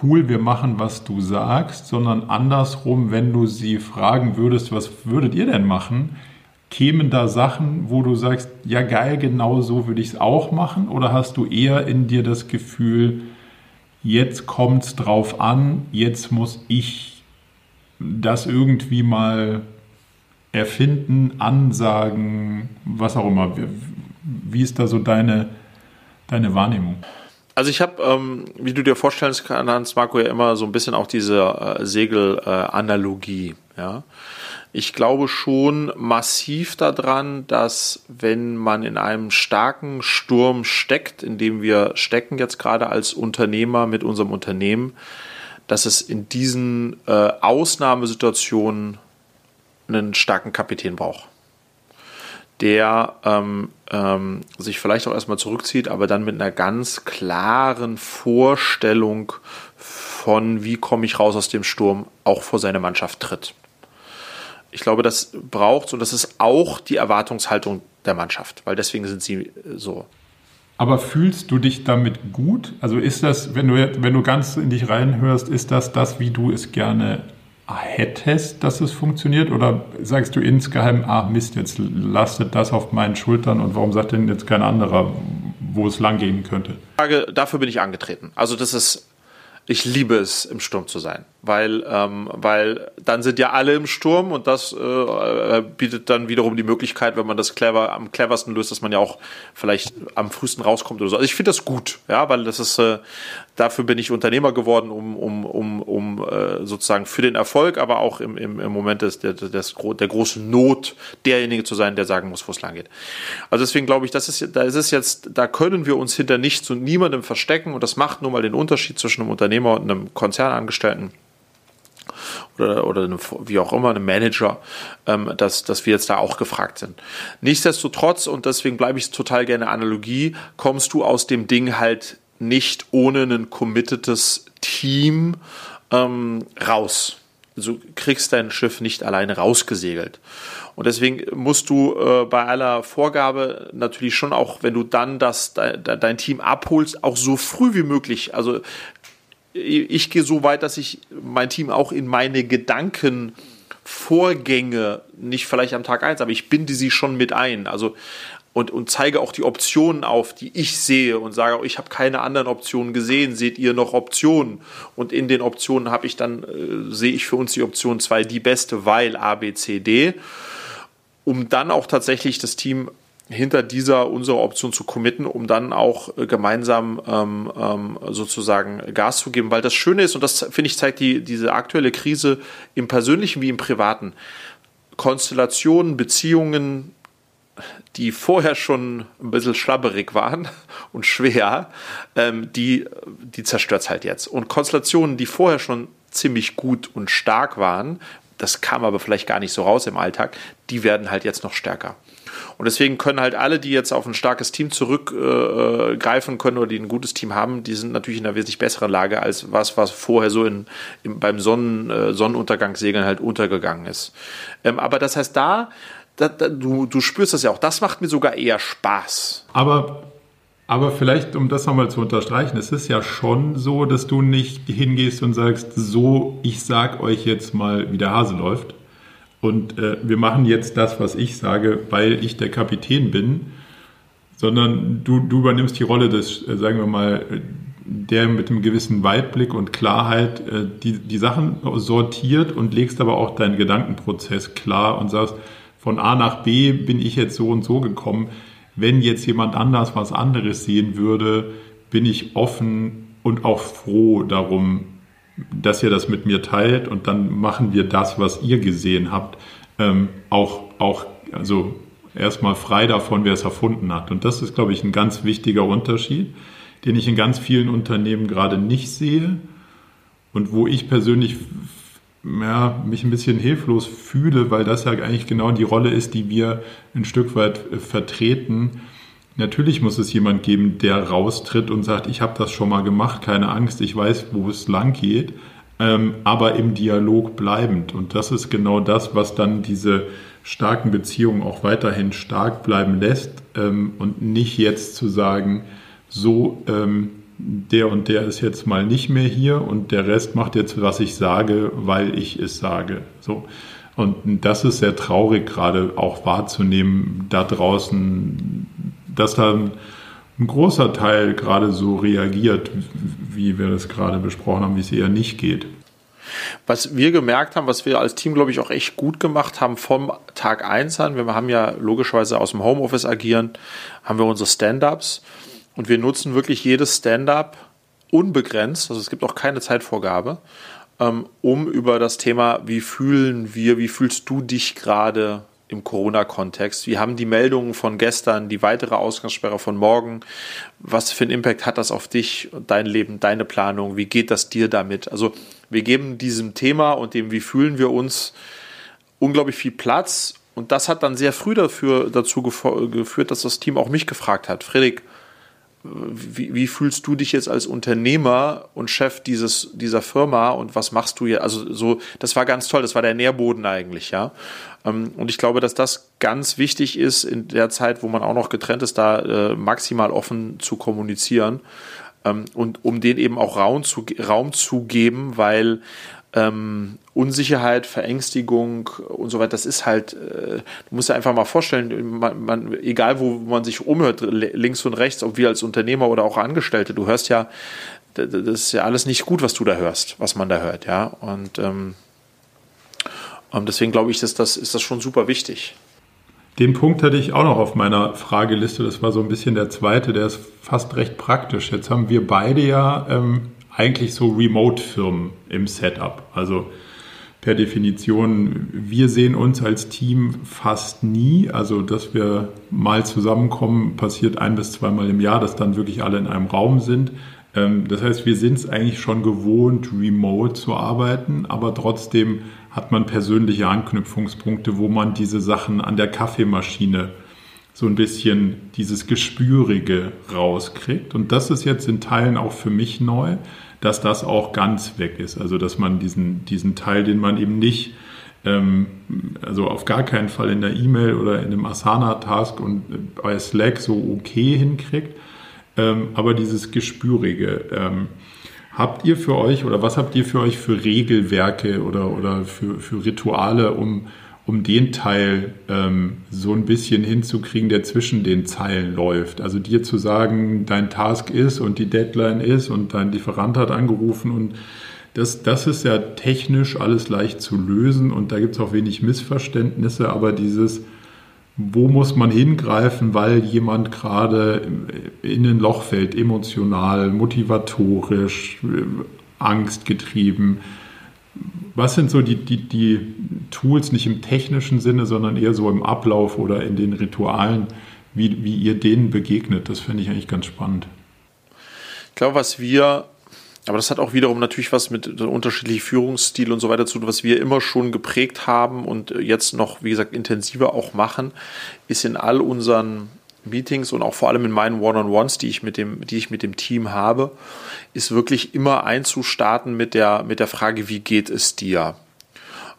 Speaker 1: cool, wir machen, was du sagst, sondern andersrum, wenn du sie fragen würdest, was würdet ihr denn machen, Kämen da Sachen, wo du sagst, ja geil, genau so würde ich es auch machen? Oder hast du eher in dir das Gefühl, jetzt kommt es drauf an, jetzt muss ich das irgendwie mal erfinden, ansagen, was auch immer. Wie ist da so deine, deine Wahrnehmung?
Speaker 2: Also ich habe, ähm, wie du dir vorstellen kannst, Marco, ja immer so ein bisschen auch diese äh, Segel-Analogie. Äh, ja? Ich glaube schon massiv daran, dass wenn man in einem starken Sturm steckt, in dem wir stecken jetzt gerade als Unternehmer mit unserem Unternehmen, dass es in diesen äh, Ausnahmesituationen einen starken Kapitän braucht der ähm, ähm, sich vielleicht auch erstmal zurückzieht, aber dann mit einer ganz klaren Vorstellung von, wie komme ich raus aus dem Sturm, auch vor seine Mannschaft tritt. Ich glaube, das braucht und das ist auch die Erwartungshaltung der Mannschaft, weil deswegen sind sie so.
Speaker 1: Aber fühlst du dich damit gut? Also ist das, wenn du, wenn du ganz in dich reinhörst, ist das das, wie du es gerne hättest, dass es funktioniert? Oder sagst du insgeheim, ah Mist, jetzt lastet das auf meinen Schultern und warum sagt denn jetzt kein anderer, wo es langgehen könnte?
Speaker 2: Dafür bin ich angetreten. Also das ist ich liebe es, im Sturm zu sein, weil, ähm, weil dann sind ja alle im Sturm und das äh, bietet dann wiederum die Möglichkeit, wenn man das clever am cleversten löst, dass man ja auch vielleicht am frühesten rauskommt oder so. Also ich finde das gut, ja, weil das ist äh, dafür bin ich Unternehmer geworden, um, um, um, um äh, sozusagen für den Erfolg, aber auch im, im, im Moment des, des, des, der großen Not derjenige zu sein, der sagen muss, wo es lang geht. Also deswegen glaube ich, das ist, da ist es jetzt, da können wir uns hinter nichts und niemandem verstecken und das macht nun mal den Unterschied zwischen einem Unternehmer und einem Konzernangestellten oder, oder eine, wie auch immer, einem Manager, ähm, dass, dass wir jetzt da auch gefragt sind. Nichtsdestotrotz, und deswegen bleibe ich total gerne Analogie, kommst du aus dem Ding halt nicht ohne ein committedes Team ähm, raus. Du kriegst dein Schiff nicht alleine rausgesegelt. Und deswegen musst du äh, bei aller Vorgabe natürlich schon auch, wenn du dann das, de, dein Team abholst, auch so früh wie möglich. Also ich gehe so weit, dass ich mein Team auch in meine Gedanken Vorgänge, nicht vielleicht am Tag eins, aber ich binde sie schon mit ein. Also und, und zeige auch die Optionen auf, die ich sehe und sage, ich habe keine anderen Optionen gesehen, seht ihr noch Optionen? Und in den Optionen habe ich dann, äh, sehe ich für uns die Option 2 die beste, weil A, B, C, D, um dann auch tatsächlich das Team hinter dieser unserer Option zu committen, um dann auch äh, gemeinsam ähm, ähm, sozusagen Gas zu geben. Weil das Schöne ist, und das finde ich zeigt die, diese aktuelle Krise im persönlichen wie im privaten, Konstellationen, Beziehungen, die vorher schon ein bisschen schlabberig waren und schwer, ähm, die, die zerstört es halt jetzt. Und Konstellationen, die vorher schon ziemlich gut und stark waren, das kam aber vielleicht gar nicht so raus im Alltag, die werden halt jetzt noch stärker. Und deswegen können halt alle, die jetzt auf ein starkes Team zurückgreifen äh, können oder die ein gutes Team haben, die sind natürlich in einer wesentlich besseren Lage als was, was vorher so in, in beim Sonnen, äh, Sonnenuntergangssegeln halt untergegangen ist. Ähm, aber das heißt, da da, da, du, du spürst das ja auch. Das macht mir sogar eher Spaß.
Speaker 1: Aber, aber vielleicht, um das nochmal zu unterstreichen, es ist ja schon so, dass du nicht hingehst und sagst, so, ich sag euch jetzt mal, wie der Hase läuft. Und äh, wir machen jetzt das, was ich sage, weil ich der Kapitän bin. Sondern du, du übernimmst die Rolle des, äh, sagen wir mal, der mit einem gewissen Weitblick und Klarheit äh, die, die Sachen sortiert und legst aber auch deinen Gedankenprozess klar und sagst, von A nach B bin ich jetzt so und so gekommen. Wenn jetzt jemand anders was anderes sehen würde, bin ich offen und auch froh darum, dass ihr das mit mir teilt und dann machen wir das, was ihr gesehen habt, ähm, auch, auch, also erstmal frei davon, wer es erfunden hat. Und das ist, glaube ich, ein ganz wichtiger Unterschied, den ich in ganz vielen Unternehmen gerade nicht sehe und wo ich persönlich ja, mich ein bisschen hilflos fühle, weil das ja eigentlich genau die Rolle ist, die wir ein Stück weit äh, vertreten. Natürlich muss es jemand geben, der raustritt und sagt, ich habe das schon mal gemacht, keine Angst, ich weiß, wo es lang geht, ähm, aber im Dialog bleibend. Und das ist genau das, was dann diese starken Beziehungen auch weiterhin stark bleiben lässt ähm, und nicht jetzt zu sagen, so, ähm, der und der ist jetzt mal nicht mehr hier und der Rest macht jetzt, was ich sage, weil ich es sage. So. Und das ist sehr traurig, gerade auch wahrzunehmen, da draußen, dass da ein großer Teil gerade so reagiert, wie wir das gerade besprochen haben, wie es eher nicht geht.
Speaker 2: Was wir gemerkt haben, was wir als Team, glaube ich, auch echt gut gemacht haben vom Tag 1 an, wir haben ja logischerweise aus dem Homeoffice agieren, haben wir unsere Stand-ups und wir nutzen wirklich jedes Stand-up unbegrenzt, also es gibt auch keine Zeitvorgabe, ähm, um über das Thema, wie fühlen wir, wie fühlst du dich gerade im Corona-Kontext? Wie haben die Meldungen von gestern, die weitere Ausgangssperre von morgen, was für einen Impact hat das auf dich, dein Leben, deine Planung? Wie geht das dir damit? Also wir geben diesem Thema und dem, wie fühlen wir uns, unglaublich viel Platz und das hat dann sehr früh dafür, dazu geführt, dass das Team auch mich gefragt hat, Friedrich, wie, wie, fühlst du dich jetzt als Unternehmer und Chef dieses, dieser Firma und was machst du hier? Also so, das war ganz toll, das war der Nährboden eigentlich, ja. Ähm, und ich glaube, dass das ganz wichtig ist in der Zeit, wo man auch noch getrennt ist, da äh, maximal offen zu kommunizieren ähm, und um den eben auch Raum zu, Raum zu geben, weil ähm, Unsicherheit, Verängstigung und so weiter, das ist halt, äh, du musst dir einfach mal vorstellen, man, man, egal wo man sich umhört, links und rechts, ob wir als Unternehmer oder auch Angestellte, du hörst ja, das ist ja alles nicht gut, was du da hörst, was man da hört, ja. Und ähm, deswegen glaube ich, ist das, ist das schon super wichtig.
Speaker 1: Den Punkt hatte ich auch noch auf meiner Frageliste. Das war so ein bisschen der zweite, der ist fast recht praktisch. Jetzt haben wir beide ja ähm, eigentlich so Remote-Firmen im Setup. Also per Definition, wir sehen uns als Team fast nie. Also, dass wir mal zusammenkommen, passiert ein bis zweimal im Jahr, dass dann wirklich alle in einem Raum sind. Ähm, das heißt, wir sind es eigentlich schon gewohnt, remote zu arbeiten, aber trotzdem hat man persönliche Anknüpfungspunkte, wo man diese Sachen an der Kaffeemaschine so ein bisschen dieses Gespürige rauskriegt. Und das ist jetzt in Teilen auch für mich neu dass das auch ganz weg ist. Also dass man diesen, diesen Teil, den man eben nicht, ähm, also auf gar keinen Fall in der E-Mail oder in einem Asana-Task und bei Slack so okay hinkriegt, ähm, aber dieses Gespürige. Ähm, habt ihr für euch oder was habt ihr für euch für Regelwerke oder, oder für, für Rituale, um um den Teil ähm, so ein bisschen hinzukriegen, der zwischen den Zeilen läuft. Also dir zu sagen, dein Task ist und die Deadline ist und dein Lieferant hat angerufen und das, das ist ja technisch alles leicht zu lösen und da gibt es auch wenig Missverständnisse, aber dieses, wo muss man hingreifen, weil jemand gerade in ein Loch fällt, emotional, motivatorisch, angstgetrieben, was sind so die, die, die Tools, nicht im technischen Sinne, sondern eher so im Ablauf oder in den Ritualen, wie, wie ihr denen begegnet? Das finde ich eigentlich ganz spannend.
Speaker 2: Ich glaube, was wir, aber das hat auch wiederum natürlich was mit unterschiedlichen Führungsstil und so weiter zu tun, was wir immer schon geprägt haben und jetzt noch, wie gesagt, intensiver auch machen, ist in all unseren Meetings und auch vor allem in meinen One-on-Ones, die ich mit dem, die ich mit dem Team habe, ist wirklich immer einzustarten mit der, mit der Frage, wie geht es dir?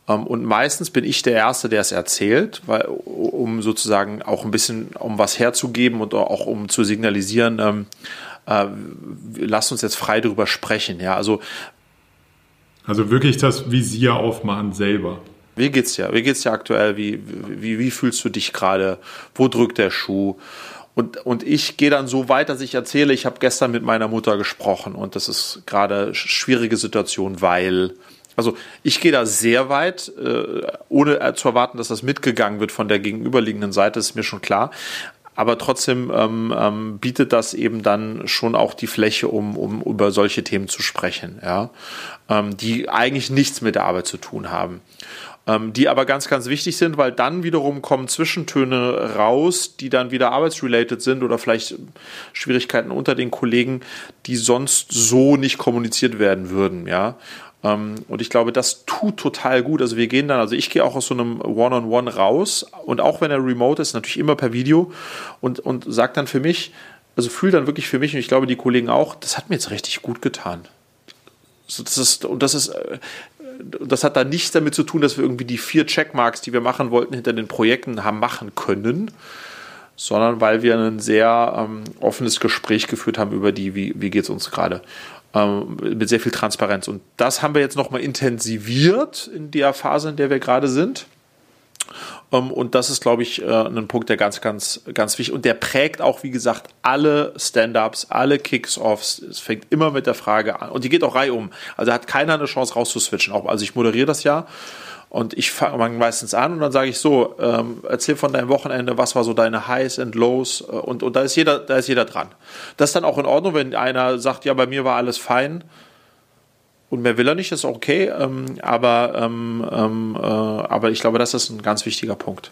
Speaker 2: Ähm, und meistens bin ich der Erste, der es erzählt, weil, um sozusagen auch ein bisschen, um was herzugeben und auch um zu signalisieren, ähm, äh, lasst uns jetzt frei darüber sprechen. Ja, also,
Speaker 1: also wirklich das Visier aufmachen selber.
Speaker 2: Wie geht's dir? Wie geht's dir aktuell? Wie, wie, wie fühlst du dich gerade? Wo drückt der Schuh? Und, und ich gehe dann so weit, dass ich erzähle, ich habe gestern mit meiner Mutter gesprochen und das ist gerade schwierige Situation, weil also ich gehe da sehr weit, äh, ohne zu erwarten, dass das mitgegangen wird von der gegenüberliegenden Seite, ist mir schon klar. Aber trotzdem ähm, ähm, bietet das eben dann schon auch die Fläche, um, um über solche Themen zu sprechen, ja, ähm, die eigentlich nichts mit der Arbeit zu tun haben ähm, die aber ganz, ganz wichtig sind, weil dann wiederum kommen Zwischentöne raus, die dann wieder arbeitsrelated sind oder vielleicht Schwierigkeiten unter den Kollegen, die sonst so nicht kommuniziert werden würden, ja. Ähm, und ich glaube, das tut total gut. Also wir gehen dann, also ich gehe auch aus so einem One-on-One -on -One raus und auch wenn er remote ist, natürlich immer per Video und, und sagt dann für mich, also fühlt dann wirklich für mich und ich glaube die Kollegen auch, das hat mir jetzt richtig gut getan. Das ist, und das ist, äh, das hat da nichts damit zu tun, dass wir irgendwie die vier Checkmarks, die wir machen wollten, hinter den Projekten haben machen können, sondern weil wir ein sehr ähm, offenes Gespräch geführt haben über die, wie, wie geht es uns gerade. Ähm, mit sehr viel Transparenz. Und das haben wir jetzt nochmal intensiviert in der Phase, in der wir gerade sind. Ähm, und das ist, glaube ich, äh, ein Punkt, der ganz, ganz, ganz wichtig und der prägt auch, wie gesagt, alle Stand-ups, alle Kicks-offs. Es fängt immer mit der Frage an und die geht auch reihum. Also hat keiner eine Chance rauszuswitchen. Auch, also ich moderiere das ja und ich fange meistens an und dann sage ich so, ähm, erzähl von deinem Wochenende, was war so deine Highs and Lows äh, und, und da ist jeder, da ist jeder dran. Das ist dann auch in Ordnung, wenn einer sagt, ja, bei mir war alles fein und mehr will er nicht, ist okay, ähm, aber, ähm, ähm äh, aber ich glaube, das ist ein ganz wichtiger Punkt.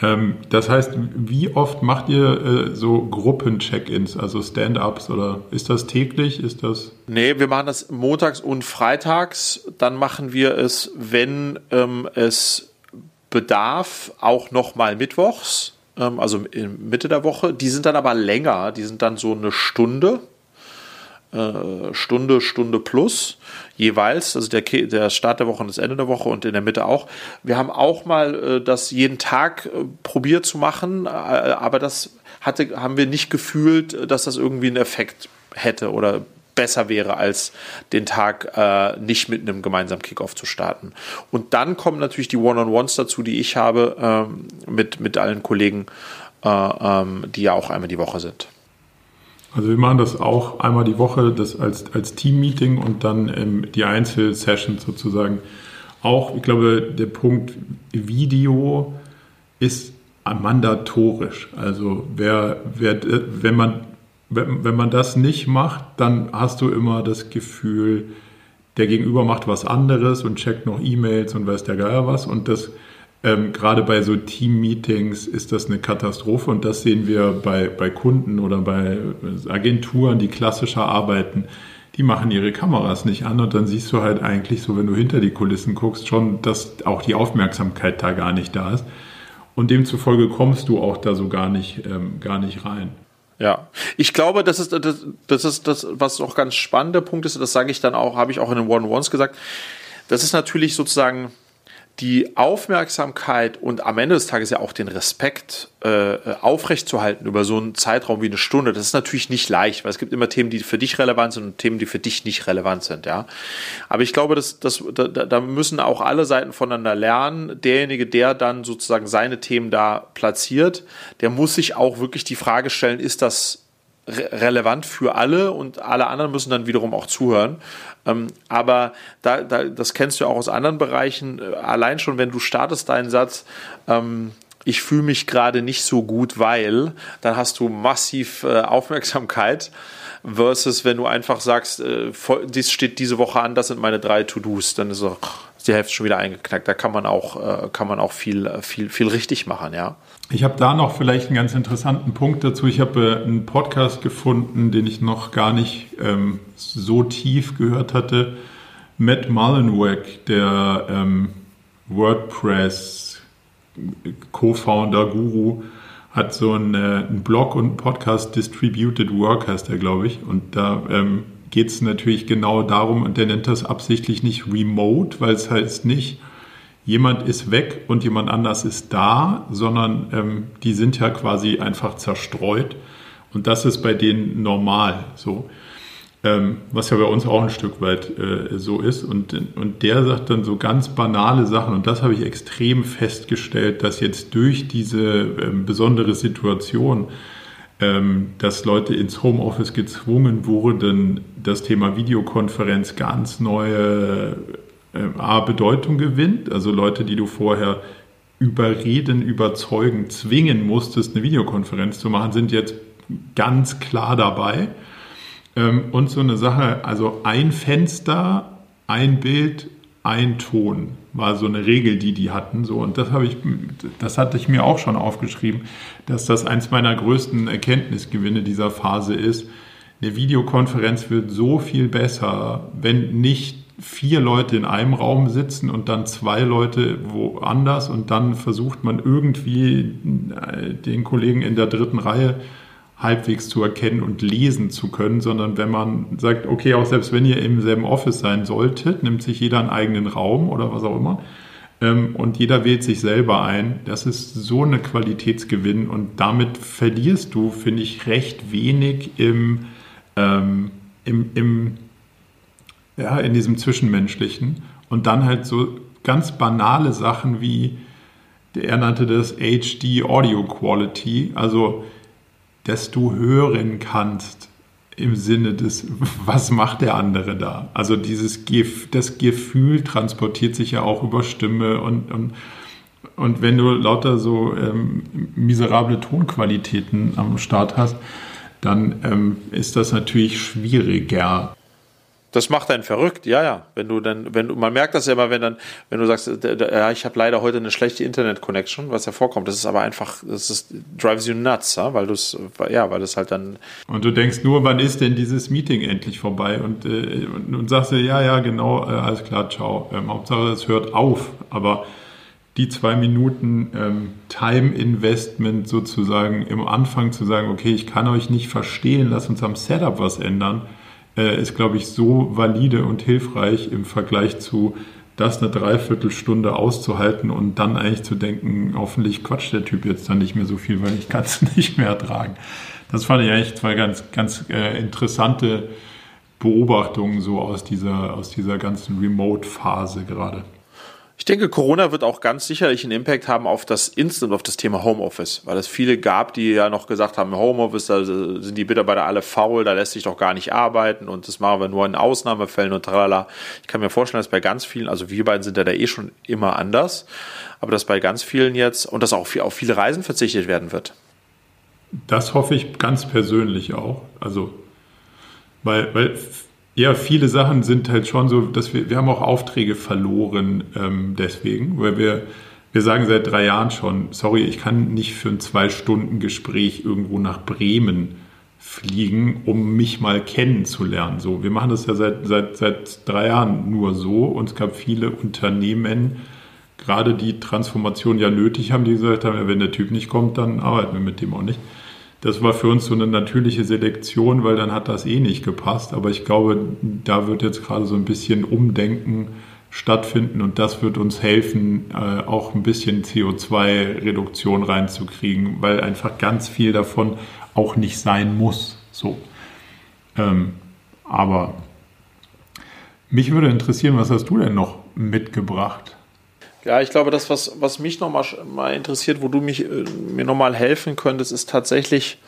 Speaker 1: Ähm, das heißt, wie oft macht ihr äh, so Gruppen-Check-ins, also Stand-ups oder ist das täglich? Ist das?
Speaker 2: Nee, wir machen das montags und freitags. Dann machen wir es, wenn ähm, es Bedarf auch nochmal mittwochs, also in Mitte der Woche. Die sind dann aber länger, die sind dann so eine Stunde. Äh, Stunde, Stunde plus jeweils, also der, der Start der Woche und das Ende der Woche und in der Mitte auch. Wir haben auch mal äh, das jeden Tag äh, probiert zu machen, aber das hatte, haben wir nicht gefühlt, dass das irgendwie einen Effekt hätte oder besser wäre, als den Tag äh, nicht mit einem gemeinsamen Kickoff zu starten. Und dann kommen natürlich die One-on-Ones dazu, die ich habe ähm, mit, mit allen Kollegen, äh, ähm, die ja auch einmal die Woche sind.
Speaker 1: Also wir machen das auch einmal die Woche, das als, als Team-Meeting und dann ähm, die Einzelsessions sozusagen. Auch, ich glaube, der Punkt Video ist mandatorisch. Also wer, wer, wenn, man, wenn, wenn man das nicht macht, dann hast du immer das Gefühl, der Gegenüber macht was anderes und checkt noch E-Mails und weiß der Geier was. Und das ähm, gerade bei so Team-Meetings ist das eine Katastrophe und das sehen wir bei, bei Kunden oder bei Agenturen, die klassischer arbeiten. Die machen ihre Kameras nicht an und dann siehst du halt eigentlich so, wenn du hinter die Kulissen guckst, schon, dass auch die Aufmerksamkeit da gar nicht da ist. Und demzufolge kommst du auch da so gar nicht, ähm, gar nicht rein.
Speaker 2: Ja, ich glaube, das ist das, das ist das, was auch ganz spannender Punkt ist. Das sage ich dann auch, habe ich auch in den One-Ones gesagt. Das ist natürlich sozusagen die Aufmerksamkeit und am Ende des Tages ja auch den Respekt äh, aufrechtzuerhalten über so einen Zeitraum wie eine Stunde, das ist natürlich nicht leicht, weil es gibt immer Themen, die für dich relevant sind und Themen, die für dich nicht relevant sind, ja. Aber ich glaube, dass, dass, da, da müssen auch alle Seiten voneinander lernen. Derjenige, der dann sozusagen seine Themen da platziert, der muss sich auch wirklich die Frage stellen, ist das relevant für alle und alle anderen müssen dann wiederum auch zuhören. Ähm, aber da, da, das kennst du auch aus anderen Bereichen. Äh, allein schon, wenn du startest deinen Satz, ähm, ich fühle mich gerade nicht so gut, weil, dann hast du massiv äh, Aufmerksamkeit versus wenn du einfach sagst, äh, dies steht diese Woche an, das sind meine drei To-Dos, dann ist, ist die Hälfte schon wieder eingeknackt. Da kann man auch, äh, kann man auch viel, viel, viel richtig machen, ja.
Speaker 1: Ich habe da noch vielleicht einen ganz interessanten Punkt dazu. Ich habe äh, einen Podcast gefunden, den ich noch gar nicht ähm, so tief gehört hatte. Matt Mullenweg, der ähm, WordPress Co-Founder, Guru, hat so einen, äh, einen, Blog und einen Podcast, Distributed Work heißt er, glaube ich. Und da ähm, geht es natürlich genau darum, und der nennt das absichtlich nicht Remote, weil es heißt nicht, jemand ist weg und jemand anders ist da, sondern ähm, die sind ja quasi einfach zerstreut. Und das ist bei denen normal so. Ähm, was ja bei uns auch ein Stück weit äh, so ist. Und, und der sagt dann so ganz banale Sachen. Und das habe ich extrem festgestellt, dass jetzt durch diese ähm, besondere Situation, ähm, dass Leute ins Homeoffice gezwungen wurden, das Thema Videokonferenz ganz neue A, Bedeutung gewinnt. Also Leute, die du vorher überreden, überzeugen, zwingen musstest, eine Videokonferenz zu machen, sind jetzt ganz klar dabei. Ähm, und so eine Sache, also ein Fenster, ein Bild, ein Ton war so eine Regel, die die hatten. So und das ich, das hatte ich mir auch schon aufgeschrieben, dass das eins meiner größten Erkenntnisgewinne dieser Phase ist. Eine Videokonferenz wird so viel besser, wenn nicht vier Leute in einem Raum sitzen und dann zwei Leute woanders und dann versucht man irgendwie äh, den Kollegen in der dritten Reihe halbwegs zu erkennen und lesen zu können, sondern wenn man sagt, okay, auch selbst wenn ihr im selben Office sein solltet, nimmt sich jeder einen eigenen Raum oder was auch immer ähm, und jeder wählt sich selber ein. Das ist so eine Qualitätsgewinn und damit verlierst du, finde ich, recht wenig im, ähm, im, im ja, in diesem Zwischenmenschlichen. Und dann halt so ganz banale Sachen wie, er nannte das HD Audio Quality, also dass du hören kannst im Sinne des, was macht der andere da? Also dieses das Gefühl transportiert sich ja auch über Stimme und, und, und wenn du lauter so ähm, miserable Tonqualitäten am Start hast, dann ähm, ist das natürlich schwieriger.
Speaker 2: Das macht einen verrückt, ja, ja. Wenn du dann, wenn du, man merkt das ja immer, wenn dann, wenn du sagst, ja, ich habe leider heute eine schlechte Internet-Connection, was ja vorkommt. Das ist aber einfach, das ist, drives you nuts, ja, weil du es, ja, weil das halt dann.
Speaker 1: Und du denkst nur, wann ist denn dieses Meeting endlich vorbei? Und, äh, und, und sagst dir, ja, ja, genau, äh, alles klar, ciao. Ähm, Hauptsache, es hört auf. Aber die zwei Minuten ähm, Time Investment sozusagen im Anfang zu sagen, okay, ich kann euch nicht verstehen, lass uns am Setup was ändern, äh, ist, glaube ich, so valide und hilfreich im Vergleich zu das eine Dreiviertelstunde auszuhalten und dann eigentlich zu denken, hoffentlich quatscht der Typ jetzt dann nicht mehr so viel, weil ich kann es nicht mehr ertragen. Das fand ich eigentlich zwei ganz, ganz äh, interessante Beobachtungen so aus dieser, aus dieser ganzen Remote-Phase gerade.
Speaker 2: Ich denke, Corona wird auch ganz sicherlich einen Impact haben auf das Instant, auf das Thema Homeoffice, weil es viele gab, die ja noch gesagt haben, Homeoffice, da sind die Mitarbeiter alle faul, da lässt sich doch gar nicht arbeiten und das machen wir nur in Ausnahmefällen und tralala. Ich kann mir vorstellen, dass bei ganz vielen, also wir beiden sind ja da eh schon immer anders, aber dass bei ganz vielen jetzt und dass auch auf viele Reisen verzichtet werden wird.
Speaker 1: Das hoffe ich ganz persönlich auch. Also, weil, weil ja, viele Sachen sind halt schon so, dass wir, wir haben auch Aufträge verloren ähm, deswegen, weil wir, wir sagen seit drei Jahren schon, sorry, ich kann nicht für ein Zwei-Stunden-Gespräch irgendwo nach Bremen fliegen, um mich mal kennenzulernen. So, wir machen das ja seit, seit, seit drei Jahren nur so und es gab viele Unternehmen, gerade die Transformation ja nötig haben, die gesagt haben, wenn der Typ nicht kommt, dann arbeiten wir mit dem auch nicht das war für uns so eine natürliche Selektion, weil dann hat das eh nicht gepasst. Aber ich glaube, da wird jetzt gerade so ein bisschen Umdenken stattfinden und das wird uns helfen, äh, auch ein bisschen CO2-Reduktion reinzukriegen, weil einfach ganz viel davon auch nicht sein muss. So. Ähm, aber mich würde interessieren, was hast du denn noch mitgebracht?
Speaker 2: Ja, ich glaube, das, was, was mich nochmal mal interessiert, wo du mich, äh, mir nochmal helfen könntest, ist tatsächlich,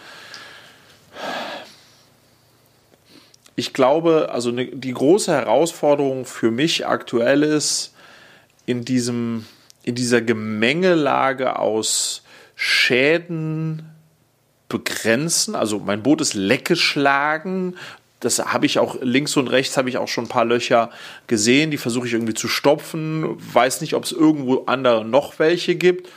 Speaker 2: ich glaube, also ne, die große Herausforderung für mich aktuell ist, in diesem, in dieser Gemengelage aus Schäden begrenzen. Also mein Boot ist leckgeschlagen das habe ich auch links und rechts habe ich auch schon ein paar Löcher gesehen, die versuche ich irgendwie zu stopfen. Weiß nicht, ob es irgendwo andere noch welche gibt.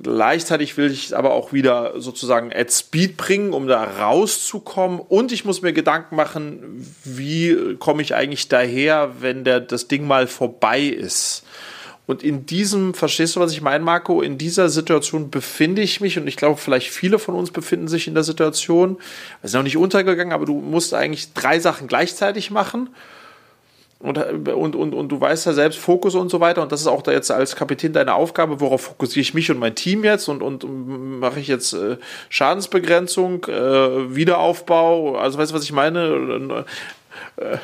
Speaker 2: Gleichzeitig will ich aber auch wieder sozusagen at Speed bringen, um da rauszukommen. Und ich muss mir Gedanken machen, wie komme ich eigentlich daher, wenn der, das Ding mal vorbei ist. Und in diesem, verstehst du, was ich meine, Marco? In dieser Situation befinde ich mich und ich glaube, vielleicht viele von uns befinden sich in der Situation. Wir sind noch nicht untergegangen, aber du musst eigentlich drei Sachen gleichzeitig machen. Und, und, und, und du weißt ja selbst Fokus und so weiter. Und das ist auch da jetzt als Kapitän deine Aufgabe. Worauf fokussiere ich mich und mein Team jetzt? Und, und mache ich jetzt äh, Schadensbegrenzung, äh, Wiederaufbau? Also weißt du, was ich meine? Äh,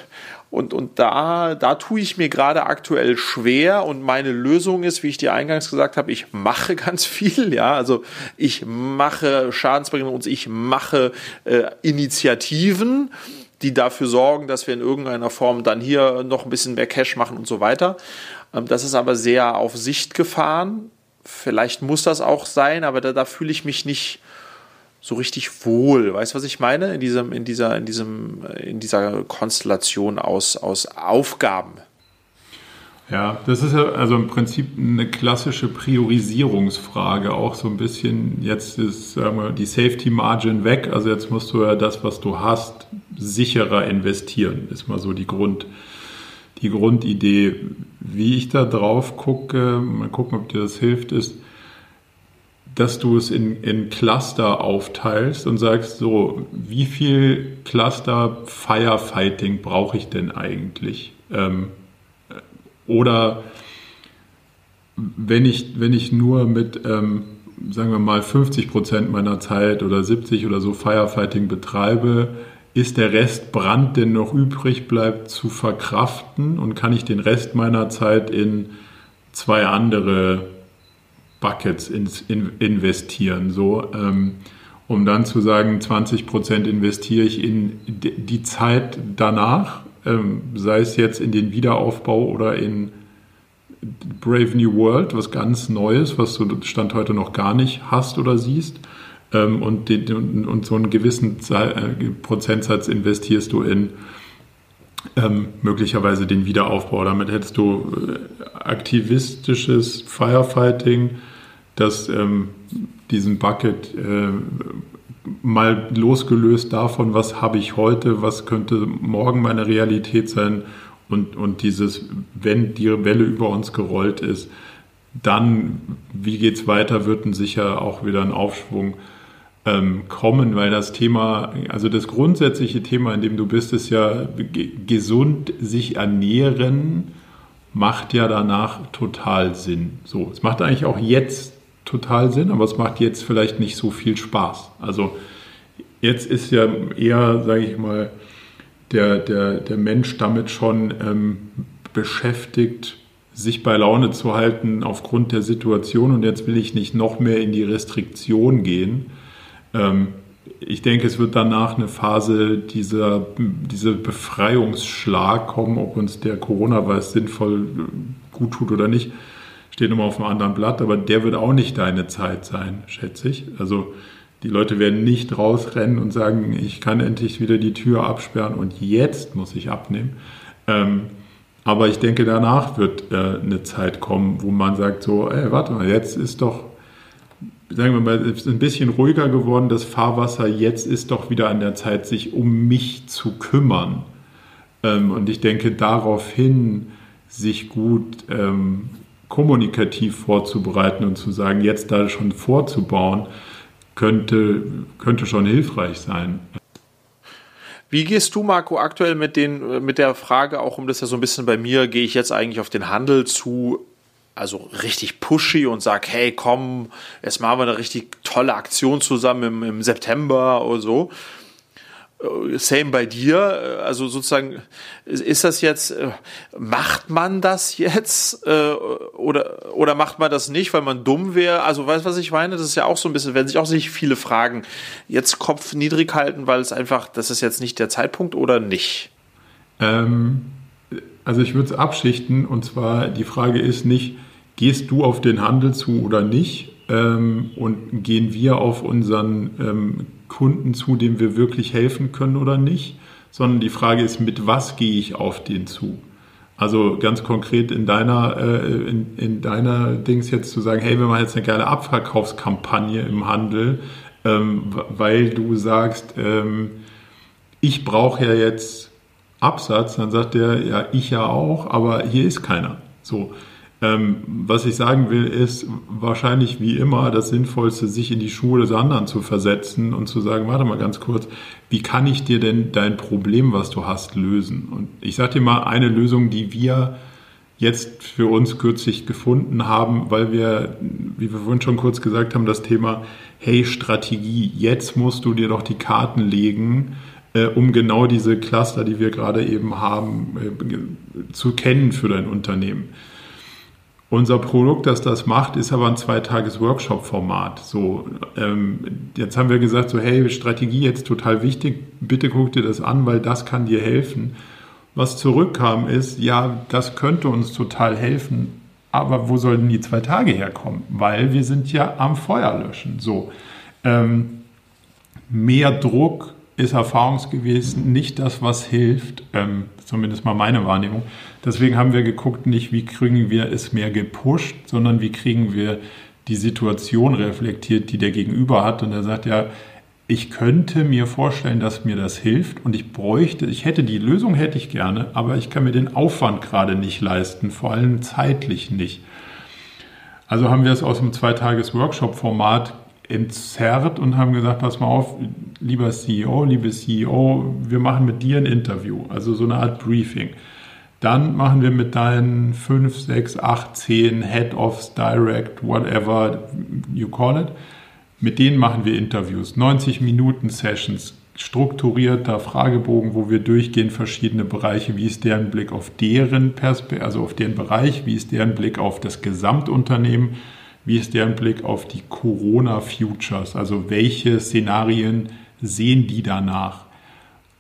Speaker 2: und, und da, da tue ich mir gerade aktuell schwer und meine Lösung ist, wie ich dir eingangs gesagt habe, ich mache ganz viel, ja, also ich mache Schadensbegrenzung und ich mache äh, Initiativen, die dafür sorgen, dass wir in irgendeiner Form dann hier noch ein bisschen mehr Cash machen und so weiter. Ähm, das ist aber sehr auf Sicht gefahren. Vielleicht muss das auch sein, aber da, da fühle ich mich nicht, so richtig wohl. Weißt du, was ich meine? In diesem, in dieser, in diesem, in dieser Konstellation aus, aus Aufgaben.
Speaker 1: Ja, das ist ja also im Prinzip eine klassische Priorisierungsfrage, auch so ein bisschen, jetzt ist sagen wir, die Safety Margin weg, also jetzt musst du ja das, was du hast, sicherer investieren, ist mal so die Grund, die Grundidee. Wie ich da drauf gucke, mal gucken, ob dir das hilft, ist, dass du es in, in Cluster aufteilst und sagst, so, wie viel Cluster Firefighting brauche ich denn eigentlich? Ähm, oder wenn ich, wenn ich nur mit, ähm, sagen wir mal, 50 Prozent meiner Zeit oder 70 oder so Firefighting betreibe, ist der Rest Brand, der noch übrig bleibt, zu verkraften und kann ich den Rest meiner Zeit in zwei andere Buckets in, in, investieren, so, ähm, um dann zu sagen, 20 Prozent investiere ich in die Zeit danach, ähm, sei es jetzt in den Wiederaufbau oder in Brave New World, was ganz Neues, was du Stand heute noch gar nicht hast oder siehst. Ähm, und, den, und, so einen gewissen äh, Prozentsatz investierst du in ähm, möglicherweise den Wiederaufbau. Damit hättest du äh, aktivistisches Firefighting, das ähm, diesen Bucket äh, mal losgelöst davon, was habe ich heute, was könnte morgen meine Realität sein und, und dieses, wenn die Welle über uns gerollt ist, dann, wie geht es weiter, wird ein sicher auch wieder ein Aufschwung ähm, kommen, weil das Thema, also das grundsätzliche Thema, in dem du bist, ist ja gesund sich ernähren, macht ja danach total Sinn. So, es macht eigentlich auch jetzt total Sinn, aber es macht jetzt vielleicht nicht so viel Spaß. Also jetzt ist ja eher, sage ich mal, der, der, der Mensch damit schon ähm, beschäftigt, sich bei Laune zu halten aufgrund der Situation und jetzt will ich nicht noch mehr in die Restriktion gehen. Ähm, ich denke, es wird danach eine Phase dieser, dieser Befreiungsschlag kommen, ob uns der Coronavirus sinnvoll äh, gut tut oder nicht, steht immer auf einem anderen Blatt, aber der wird auch nicht deine Zeit sein, schätze ich. Also die Leute werden nicht rausrennen und sagen, ich kann endlich wieder die Tür absperren und jetzt muss ich abnehmen. Ähm, aber ich denke, danach wird äh, eine Zeit kommen, wo man sagt so, ey, warte mal, jetzt ist doch, sagen wir mal, ist ein bisschen ruhiger geworden, das Fahrwasser, jetzt ist doch wieder an der Zeit, sich um mich zu kümmern. Ähm, und ich denke, daraufhin sich gut ähm, kommunikativ vorzubereiten und zu sagen, jetzt da schon vorzubauen, könnte, könnte schon hilfreich sein.
Speaker 2: Wie gehst du, Marco, aktuell mit, den, mit der Frage, auch um das ja so ein bisschen bei mir, gehe ich jetzt eigentlich auf den Handel zu, also richtig pushy und sag, hey, komm, jetzt machen wir eine richtig tolle Aktion zusammen im, im September oder so. Äh, same bei dir, also sozusagen, ist das jetzt, äh, macht man das jetzt äh, oder, oder macht man das nicht, weil man dumm wäre? Also weißt du, was ich meine? Das ist ja auch so ein bisschen, wenn sich auch sich viele fragen, jetzt Kopf niedrig halten, weil es einfach, das ist jetzt nicht der Zeitpunkt oder nicht?
Speaker 1: Ähm, also ich würde es abschichten und zwar die Frage ist nicht, gehst du auf den Handel zu oder nicht? Ähm, und gehen wir auf unseren ähm, Kunden zu, dem wir wirklich helfen können oder nicht, sondern die Frage ist, mit was gehe ich auf den zu? Also ganz konkret in deiner, äh, in, in, deiner Dings jetzt zu sagen, hey, wir machen jetzt eine geile Abverkaufskampagne im Handel, ähm, weil du sagst, ähm, ich brauche ja jetzt Absatz, dann sagt der, ja, ich ja auch, aber hier ist keiner. So. Ähm, was ich sagen will, ist wahrscheinlich wie immer das Sinnvollste, sich in die Schuhe des anderen zu versetzen und zu sagen, warte mal ganz kurz, wie kann ich dir denn dein Problem, was du hast, lösen? Und ich sage dir mal eine Lösung, die wir jetzt für uns kürzlich gefunden haben, weil wir, wie wir vorhin schon kurz gesagt haben, das Thema, hey, Strategie, jetzt musst du dir doch die Karten legen, äh, um genau diese Cluster, die wir gerade eben haben, äh, zu kennen für dein Unternehmen. Unser Produkt, das das macht, ist aber ein Zweitages-Workshop-Format. So, ähm, jetzt haben wir gesagt, so, hey, Strategie jetzt total wichtig, bitte guck dir das an, weil das kann dir helfen. Was zurückkam ist, ja, das könnte uns total helfen, aber wo sollen die zwei Tage herkommen? Weil wir sind ja am Feuer löschen. So, ähm, mehr Druck ist erfahrungsgemäß nicht das, was hilft, ähm, zumindest mal meine Wahrnehmung. Deswegen haben wir geguckt, nicht wie kriegen wir es mehr gepusht, sondern wie kriegen wir die Situation reflektiert, die der Gegenüber hat. Und er sagt ja, ich könnte mir vorstellen, dass mir das hilft und ich bräuchte, ich hätte die Lösung, hätte ich gerne, aber ich kann mir den Aufwand gerade nicht leisten, vor allem zeitlich nicht. Also haben wir es aus dem Zweitages-Workshop-Format entzerrt und haben gesagt, pass mal auf, lieber CEO, liebe CEO, wir machen mit dir ein Interview, also so eine Art Briefing. Dann machen wir mit deinen 5, 6, 8, 10 Head-Offs, Direct, whatever you call it, mit denen machen wir Interviews. 90 Minuten Sessions, strukturierter Fragebogen, wo wir durchgehen verschiedene Bereiche. Wie ist deren Blick auf deren Perspektive, also auf deren Bereich? Wie ist deren Blick auf das Gesamtunternehmen? Wie ist deren Blick auf die Corona-Futures? Also welche Szenarien sehen die danach?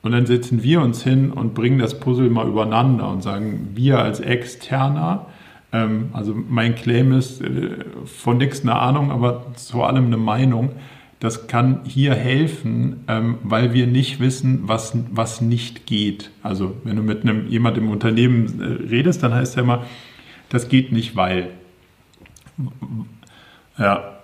Speaker 1: Und dann setzen wir uns hin und bringen das Puzzle mal übereinander und sagen, wir als Externer, ähm, also mein Claim ist äh, von nichts eine Ahnung, aber zu allem eine Meinung, das kann hier helfen, ähm, weil wir nicht wissen, was, was nicht geht. Also wenn du mit einem, jemand im Unternehmen äh, redest, dann heißt ja immer, das geht nicht, weil. Ja,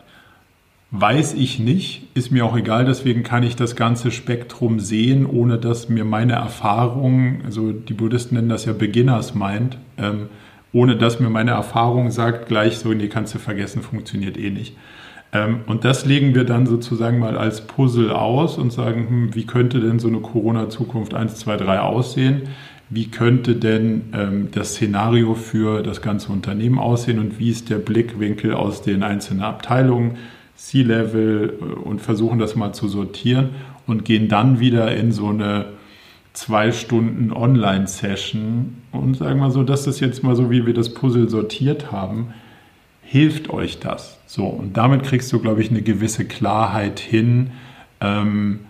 Speaker 1: weiß ich nicht, ist mir auch egal, deswegen kann ich das ganze Spektrum sehen, ohne dass mir meine Erfahrung, also die Buddhisten nennen das ja Beginners Mind, ähm, ohne dass mir meine Erfahrung sagt, gleich so, nee, kannst du vergessen, funktioniert eh nicht. Ähm, und das legen wir dann sozusagen mal als Puzzle aus und sagen, hm, wie könnte denn so eine Corona-Zukunft 1, 2, 3 aussehen? Wie könnte denn ähm, das Szenario für das ganze Unternehmen aussehen und wie ist der Blickwinkel aus den einzelnen Abteilungen, C-Level äh, und versuchen das mal zu sortieren und gehen dann wieder in so eine zwei Stunden Online-Session und sagen mal so, das ist jetzt mal so, wie wir das Puzzle sortiert haben. Hilft euch das? So, und damit kriegst du, glaube ich, eine gewisse Klarheit hin, ähm,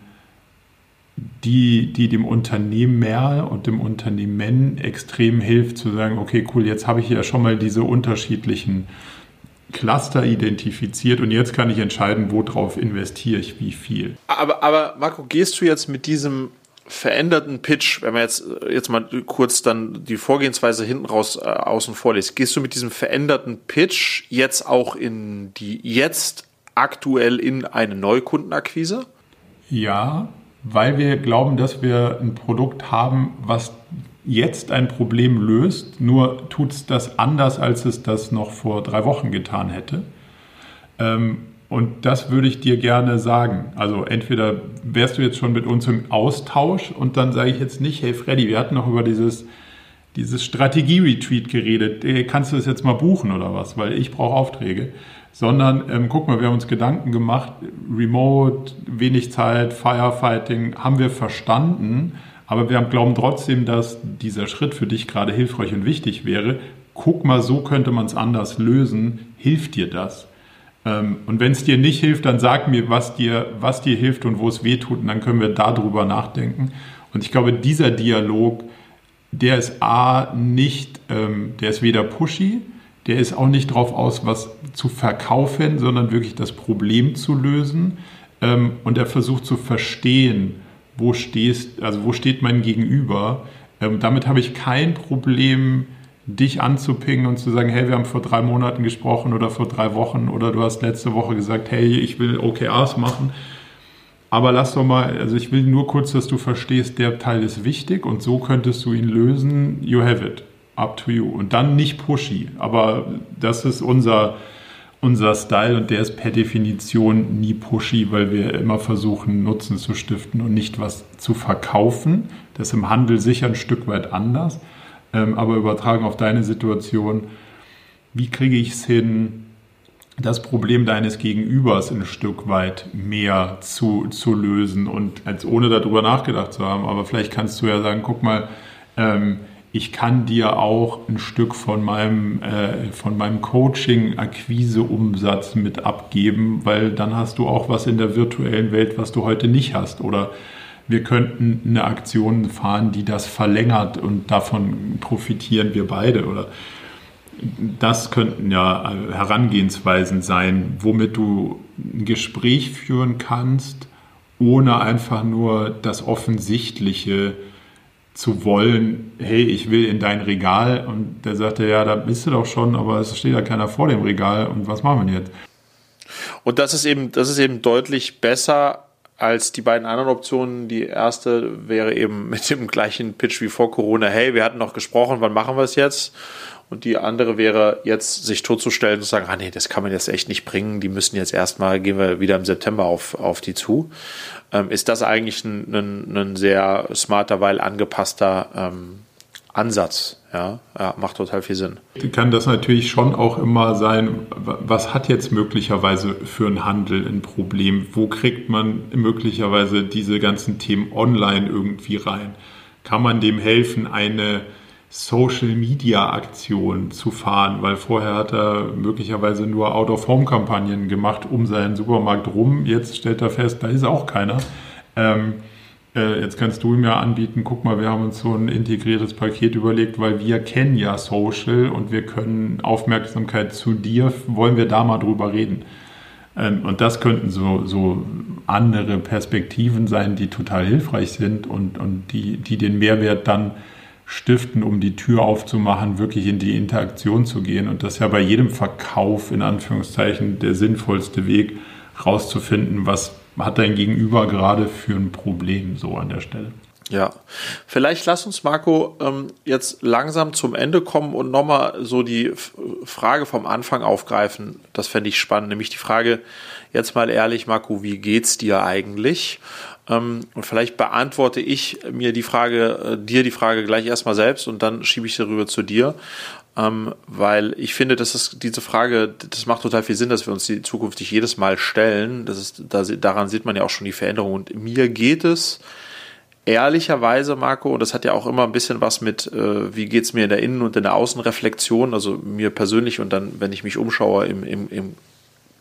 Speaker 1: die, die dem Unternehmer und dem Unternehmen extrem hilft, zu sagen, okay, cool, jetzt habe ich ja schon mal diese unterschiedlichen Cluster identifiziert und jetzt kann ich entscheiden, worauf investiere ich wie viel.
Speaker 2: Aber, aber Marco, gehst du jetzt mit diesem veränderten Pitch, wenn man jetzt, jetzt mal kurz dann die Vorgehensweise hinten raus äh, außen vor lässt, gehst du mit diesem veränderten Pitch jetzt auch in die, jetzt aktuell in eine Neukundenakquise?
Speaker 1: Ja, weil wir glauben, dass wir ein Produkt haben, was jetzt ein Problem löst, nur tut es das anders, als es das noch vor drei Wochen getan hätte. Ähm, und das würde ich dir gerne sagen. Also entweder wärst du jetzt schon mit uns im Austausch und dann sage ich jetzt nicht, hey Freddy, wir hatten noch über dieses, dieses Strategie-Retreat geredet. Hey, kannst du das jetzt mal buchen oder was? Weil ich brauche Aufträge. Sondern, ähm, guck mal, wir haben uns Gedanken gemacht, Remote, wenig Zeit, Firefighting, haben wir verstanden. Aber wir glauben trotzdem, dass dieser Schritt für dich gerade hilfreich und wichtig wäre. Guck mal, so könnte man es anders lösen. Hilft dir das? Ähm, und wenn es dir nicht hilft, dann sag mir, was dir, was dir hilft und wo es weh tut, und dann können wir darüber nachdenken. Und ich glaube, dieser Dialog, der ist A, nicht, ähm, der ist weder pushy, der ist auch nicht darauf aus, was zu verkaufen, sondern wirklich das Problem zu lösen. Ähm, und er versucht zu verstehen, wo stehst, also wo steht mein Gegenüber. Ähm, damit habe ich kein Problem, dich anzupingen und zu sagen, hey, wir haben vor drei Monaten gesprochen oder vor drei Wochen oder du hast letzte Woche gesagt, hey, ich will OKRs machen. Aber lass doch mal, also ich will nur kurz, dass du verstehst, der Teil ist wichtig und so könntest du ihn lösen. You have it. Up to you. Und dann nicht pushy. Aber das ist unser, unser Style und der ist per Definition nie pushy, weil wir immer versuchen, Nutzen zu stiften und nicht was zu verkaufen. Das ist im Handel sicher ein Stück weit anders ähm, aber übertragen auf deine Situation, wie kriege ich es hin, das Problem deines Gegenübers ein Stück weit mehr zu, zu lösen und als ohne darüber nachgedacht zu haben. Aber vielleicht kannst du ja sagen, guck mal, ähm, ich kann dir auch ein Stück von meinem, äh, von meinem Coaching-Akquise-Umsatz mit abgeben, weil dann hast du auch was in der virtuellen Welt, was du heute nicht hast. Oder wir könnten eine Aktion fahren, die das verlängert und davon profitieren wir beide. Oder das könnten ja Herangehensweisen sein, womit du ein Gespräch führen kannst, ohne einfach nur das Offensichtliche zu wollen, hey, ich will in dein Regal und der sagte, ja, da bist du doch schon, aber es steht da keiner vor dem Regal und was machen wir jetzt?
Speaker 2: Und das ist eben, das ist eben deutlich besser als die beiden anderen Optionen. Die erste wäre eben mit dem gleichen Pitch wie vor Corona, hey, wir hatten noch gesprochen, wann machen wir es jetzt? Und die andere wäre jetzt sich totzustellen und zu sagen, ah nee, das kann man jetzt echt nicht bringen, die müssen jetzt erstmal, gehen wir wieder im September auf, auf die zu. Ähm, ist das eigentlich ein, ein, ein sehr smarter, weil angepasster ähm, Ansatz. Ja, ja, macht total viel Sinn.
Speaker 1: Kann das natürlich schon auch immer sein, was hat jetzt möglicherweise für einen Handel ein Problem? Wo kriegt man möglicherweise diese ganzen Themen online irgendwie rein? Kann man dem helfen, eine Social Media Aktion zu fahren, weil vorher hat er möglicherweise nur Out-of-Home-Kampagnen gemacht um seinen Supermarkt rum. Jetzt stellt er fest, da ist auch keiner. Ähm, äh, jetzt kannst du ihm ja anbieten, guck mal, wir haben uns so ein integriertes Paket überlegt, weil wir kennen ja Social und wir können Aufmerksamkeit zu dir, wollen wir da mal drüber reden. Ähm, und das könnten so, so andere Perspektiven sein, die total hilfreich sind und, und die, die den Mehrwert dann stiften, um die Tür aufzumachen, wirklich in die Interaktion zu gehen. Und das ist ja bei jedem Verkauf in Anführungszeichen der sinnvollste Weg, rauszufinden, was hat dein Gegenüber gerade für ein Problem so an der Stelle?
Speaker 2: Ja, vielleicht lass uns, Marco, ähm, jetzt langsam zum Ende kommen und nochmal so die Frage vom Anfang aufgreifen. Das fände ich spannend, nämlich die Frage, jetzt mal ehrlich, Marco, wie geht's dir eigentlich? Ähm, und vielleicht beantworte ich mir die Frage, äh, dir die Frage gleich erstmal selbst und dann schiebe ich sie rüber zu dir. Ähm, weil ich finde, dass es diese Frage, das macht total viel Sinn, dass wir uns die zukünftig jedes Mal stellen. Das ist, da, daran sieht man ja auch schon die Veränderung. Und mir geht es ehrlicherweise, Marco, und das hat ja auch immer ein bisschen was mit, äh, wie geht's mir in der Innen- und in der Außenreflexion, also mir persönlich und dann, wenn ich mich umschaue im, im, im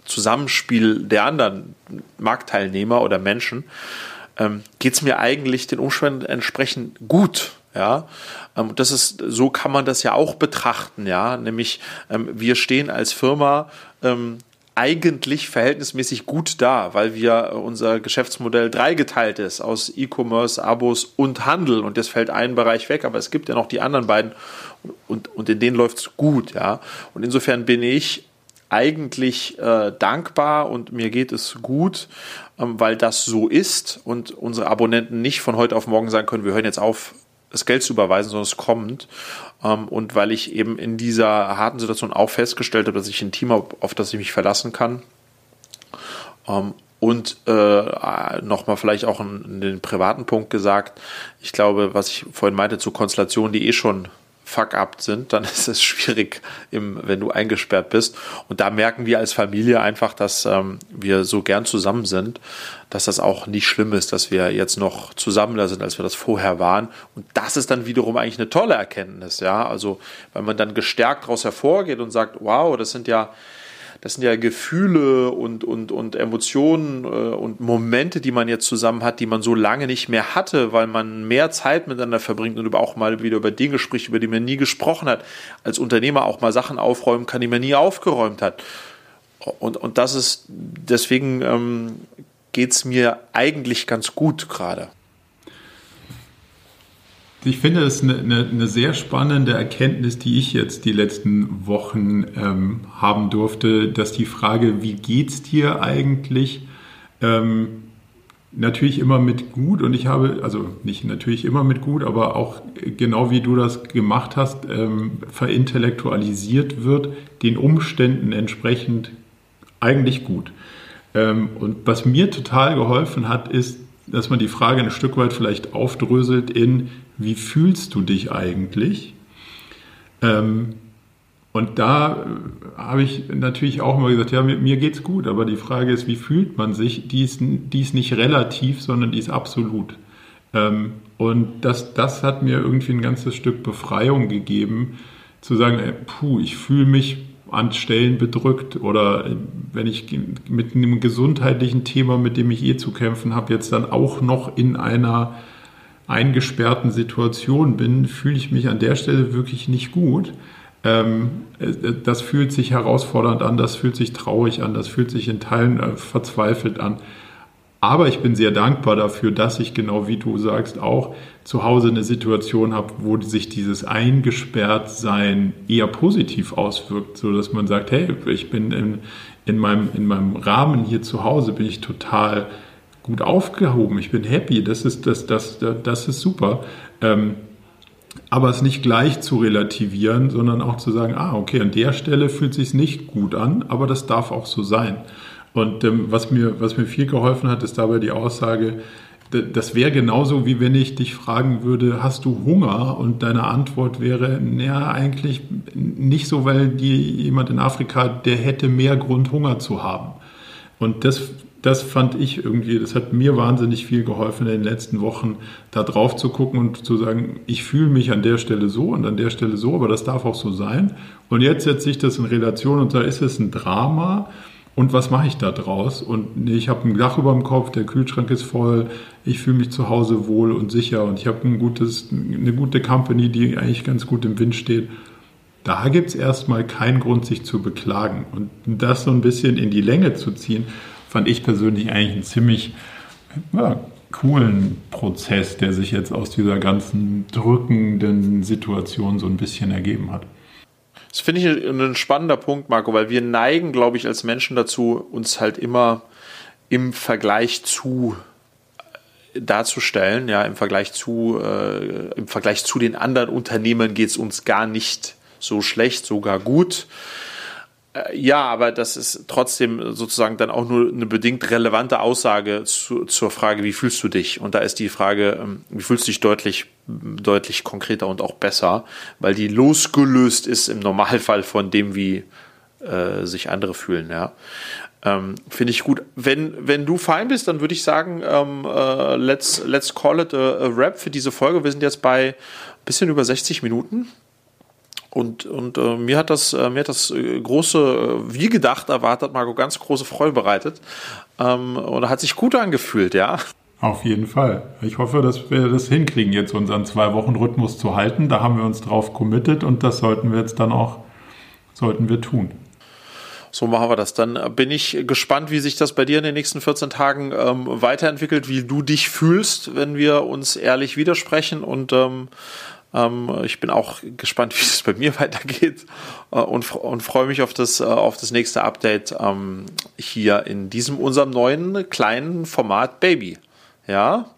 Speaker 2: Zusammenspiel der anderen Marktteilnehmer oder Menschen, ähm, geht es mir eigentlich den Umständen entsprechend gut. Ja, ähm, das ist, so kann man das ja auch betrachten, ja, nämlich ähm, wir stehen als Firma ähm, eigentlich verhältnismäßig gut da, weil wir äh, unser Geschäftsmodell dreigeteilt ist aus E-Commerce, Abos und Handel und das fällt ein Bereich weg, aber es gibt ja noch die anderen beiden und, und in denen läuft es gut, ja. Und insofern bin ich eigentlich äh, dankbar und mir geht es gut, ähm, weil das so ist und unsere Abonnenten nicht von heute auf morgen sagen können, wir hören jetzt auf, das Geld zu überweisen, sondern es kommt. Ähm, und weil ich eben in dieser harten Situation auch festgestellt habe, dass ich ein Team habe, auf das ich mich verlassen kann. Ähm, und äh, nochmal vielleicht auch in, den privaten Punkt gesagt, ich glaube, was ich vorhin meinte zu Konstellationen, die eh schon fuck-up sind, dann ist es schwierig, im, wenn du eingesperrt bist. Und da merken wir als Familie einfach, dass ähm, wir so gern zusammen sind, dass das auch nicht schlimm ist, dass wir jetzt noch zusammen sind, als wir das vorher waren. Und das ist dann wiederum eigentlich eine tolle Erkenntnis, ja. Also, weil man dann gestärkt daraus hervorgeht und sagt, wow, das sind ja das sind ja Gefühle und, und, und Emotionen äh, und Momente, die man jetzt zusammen hat, die man so lange nicht mehr hatte, weil man mehr Zeit miteinander verbringt und auch mal wieder über Dinge spricht, über die man nie gesprochen hat. Als Unternehmer auch mal Sachen aufräumen kann, die man nie aufgeräumt hat. Und, und das ist, deswegen ähm, geht es mir eigentlich ganz gut gerade.
Speaker 1: Ich finde es eine, eine, eine, sehr spannende Erkenntnis, die ich jetzt die letzten Wochen ähm, haben durfte, dass die Frage, wie geht's dir eigentlich, ähm, natürlich immer mit gut und ich habe, also nicht natürlich immer mit gut, aber auch genau wie du das gemacht hast, ähm, verintellektualisiert wird, den Umständen entsprechend eigentlich gut. Ähm, und was mir total geholfen hat, ist, dass man die Frage ein Stück weit vielleicht aufdröselt in, wie fühlst du dich eigentlich? Ähm, und da äh, habe ich natürlich auch immer gesagt, ja, mit mir geht's gut, aber die Frage ist, wie fühlt man sich? Die ist, die ist nicht relativ, sondern die ist absolut. Ähm, und das, das hat mir irgendwie ein ganzes Stück Befreiung gegeben, zu sagen, ey, puh, ich fühle mich an Stellen bedrückt oder äh, wenn ich mit einem gesundheitlichen Thema, mit dem ich eh zu kämpfen habe, jetzt dann auch noch in einer eingesperrten Situation bin, fühle ich mich an der Stelle wirklich nicht gut. Ähm, äh, das fühlt sich herausfordernd an, das fühlt sich traurig an, das fühlt sich in Teilen äh, verzweifelt an. Aber ich bin sehr dankbar dafür, dass ich genau wie du sagst auch zu Hause eine Situation habe, wo sich dieses Eingesperrtsein eher positiv auswirkt, so dass man sagt, hey, ich bin in, in, meinem, in meinem Rahmen hier zu Hause, bin ich total gut aufgehoben, ich bin happy, das ist, das, das, das ist super. Ähm, aber es nicht gleich zu relativieren, sondern auch zu sagen, ah, okay, an der Stelle fühlt sich nicht gut an, aber das darf auch so sein. Und ähm, was, mir, was mir viel geholfen hat, ist dabei die Aussage, das wäre genauso, wie wenn ich dich fragen würde, hast du Hunger? Und deine Antwort wäre, naja, eigentlich nicht so, weil die, jemand in Afrika, der hätte mehr Grund, Hunger zu haben. Und das das fand ich irgendwie, das hat mir wahnsinnig viel geholfen in den letzten Wochen, da drauf zu gucken und zu sagen, ich fühle mich an der Stelle so und an der Stelle so, aber das darf auch so sein. Und jetzt setze ich das in Relation und da ist es ein Drama. Und was mache ich da draus? Und ich habe ein Dach über dem Kopf, der Kühlschrank ist voll, ich fühle mich zu Hause wohl und sicher und ich habe ein gutes, eine gute Company, die eigentlich ganz gut im Wind steht. Da gibt es erstmal keinen Grund, sich zu beklagen. Und das so ein bisschen in die Länge zu ziehen, fand ich persönlich eigentlich einen ziemlich ja, coolen Prozess, der sich jetzt aus dieser ganzen drückenden Situation so ein bisschen ergeben hat.
Speaker 2: Das finde ich ein spannender Punkt, Marco, weil wir neigen, glaube ich, als Menschen dazu, uns halt immer im Vergleich zu darzustellen. Ja, im Vergleich zu, äh, im Vergleich zu den anderen Unternehmen geht es uns gar nicht so schlecht, sogar gut. Äh, ja, aber das ist trotzdem sozusagen dann auch nur eine bedingt relevante Aussage zu, zur Frage, wie fühlst du dich? Und da ist die Frage, ähm, wie fühlst du dich deutlich, deutlich konkreter und auch besser, weil die losgelöst ist im Normalfall von dem, wie äh, sich andere fühlen. Ja. Ähm, Finde ich gut. Wenn, wenn du fein bist, dann würde ich sagen, ähm, äh, let's, let's call it a, a Rap für diese Folge. Wir sind jetzt bei ein bisschen über 60 Minuten. Und, und äh, mir hat das, äh, mir hat das äh, große, äh, wie gedacht, erwartet, Marco, ganz große Freude bereitet. Ähm, und hat sich gut angefühlt, ja.
Speaker 1: Auf jeden Fall. Ich hoffe, dass wir das hinkriegen, jetzt unseren Zwei-Wochen-Rhythmus zu halten. Da haben wir uns drauf committed und das sollten wir jetzt dann auch, sollten wir tun.
Speaker 2: So machen wir das. Dann bin ich gespannt, wie sich das bei dir in den nächsten 14 Tagen ähm, weiterentwickelt, wie du dich fühlst, wenn wir uns ehrlich widersprechen und ähm, ähm, ich bin auch gespannt, wie es bei mir weitergeht äh, und, und freue mich auf das, äh, auf das nächste Update ähm, hier in diesem unserem neuen kleinen Format Baby. Ja?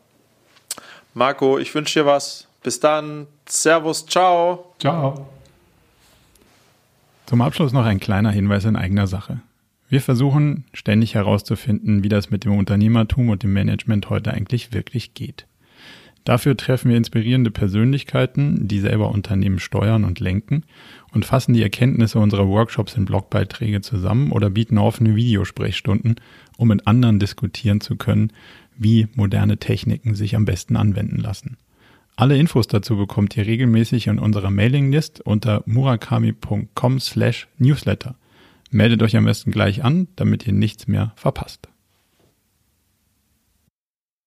Speaker 2: Marco, ich wünsche dir was. Bis dann. Servus. Ciao.
Speaker 1: Ciao. Zum Abschluss noch ein kleiner Hinweis in eigener Sache. Wir versuchen ständig herauszufinden, wie das mit dem Unternehmertum und dem Management heute eigentlich wirklich geht. Dafür treffen wir inspirierende Persönlichkeiten, die selber Unternehmen steuern und lenken und fassen die Erkenntnisse unserer Workshops in Blogbeiträge zusammen oder bieten offene Videosprechstunden, um mit anderen diskutieren zu können, wie moderne Techniken sich am besten anwenden lassen. Alle Infos dazu bekommt ihr regelmäßig in unserer Mailinglist unter murakami.com slash newsletter. Meldet euch am besten gleich an, damit ihr nichts mehr verpasst.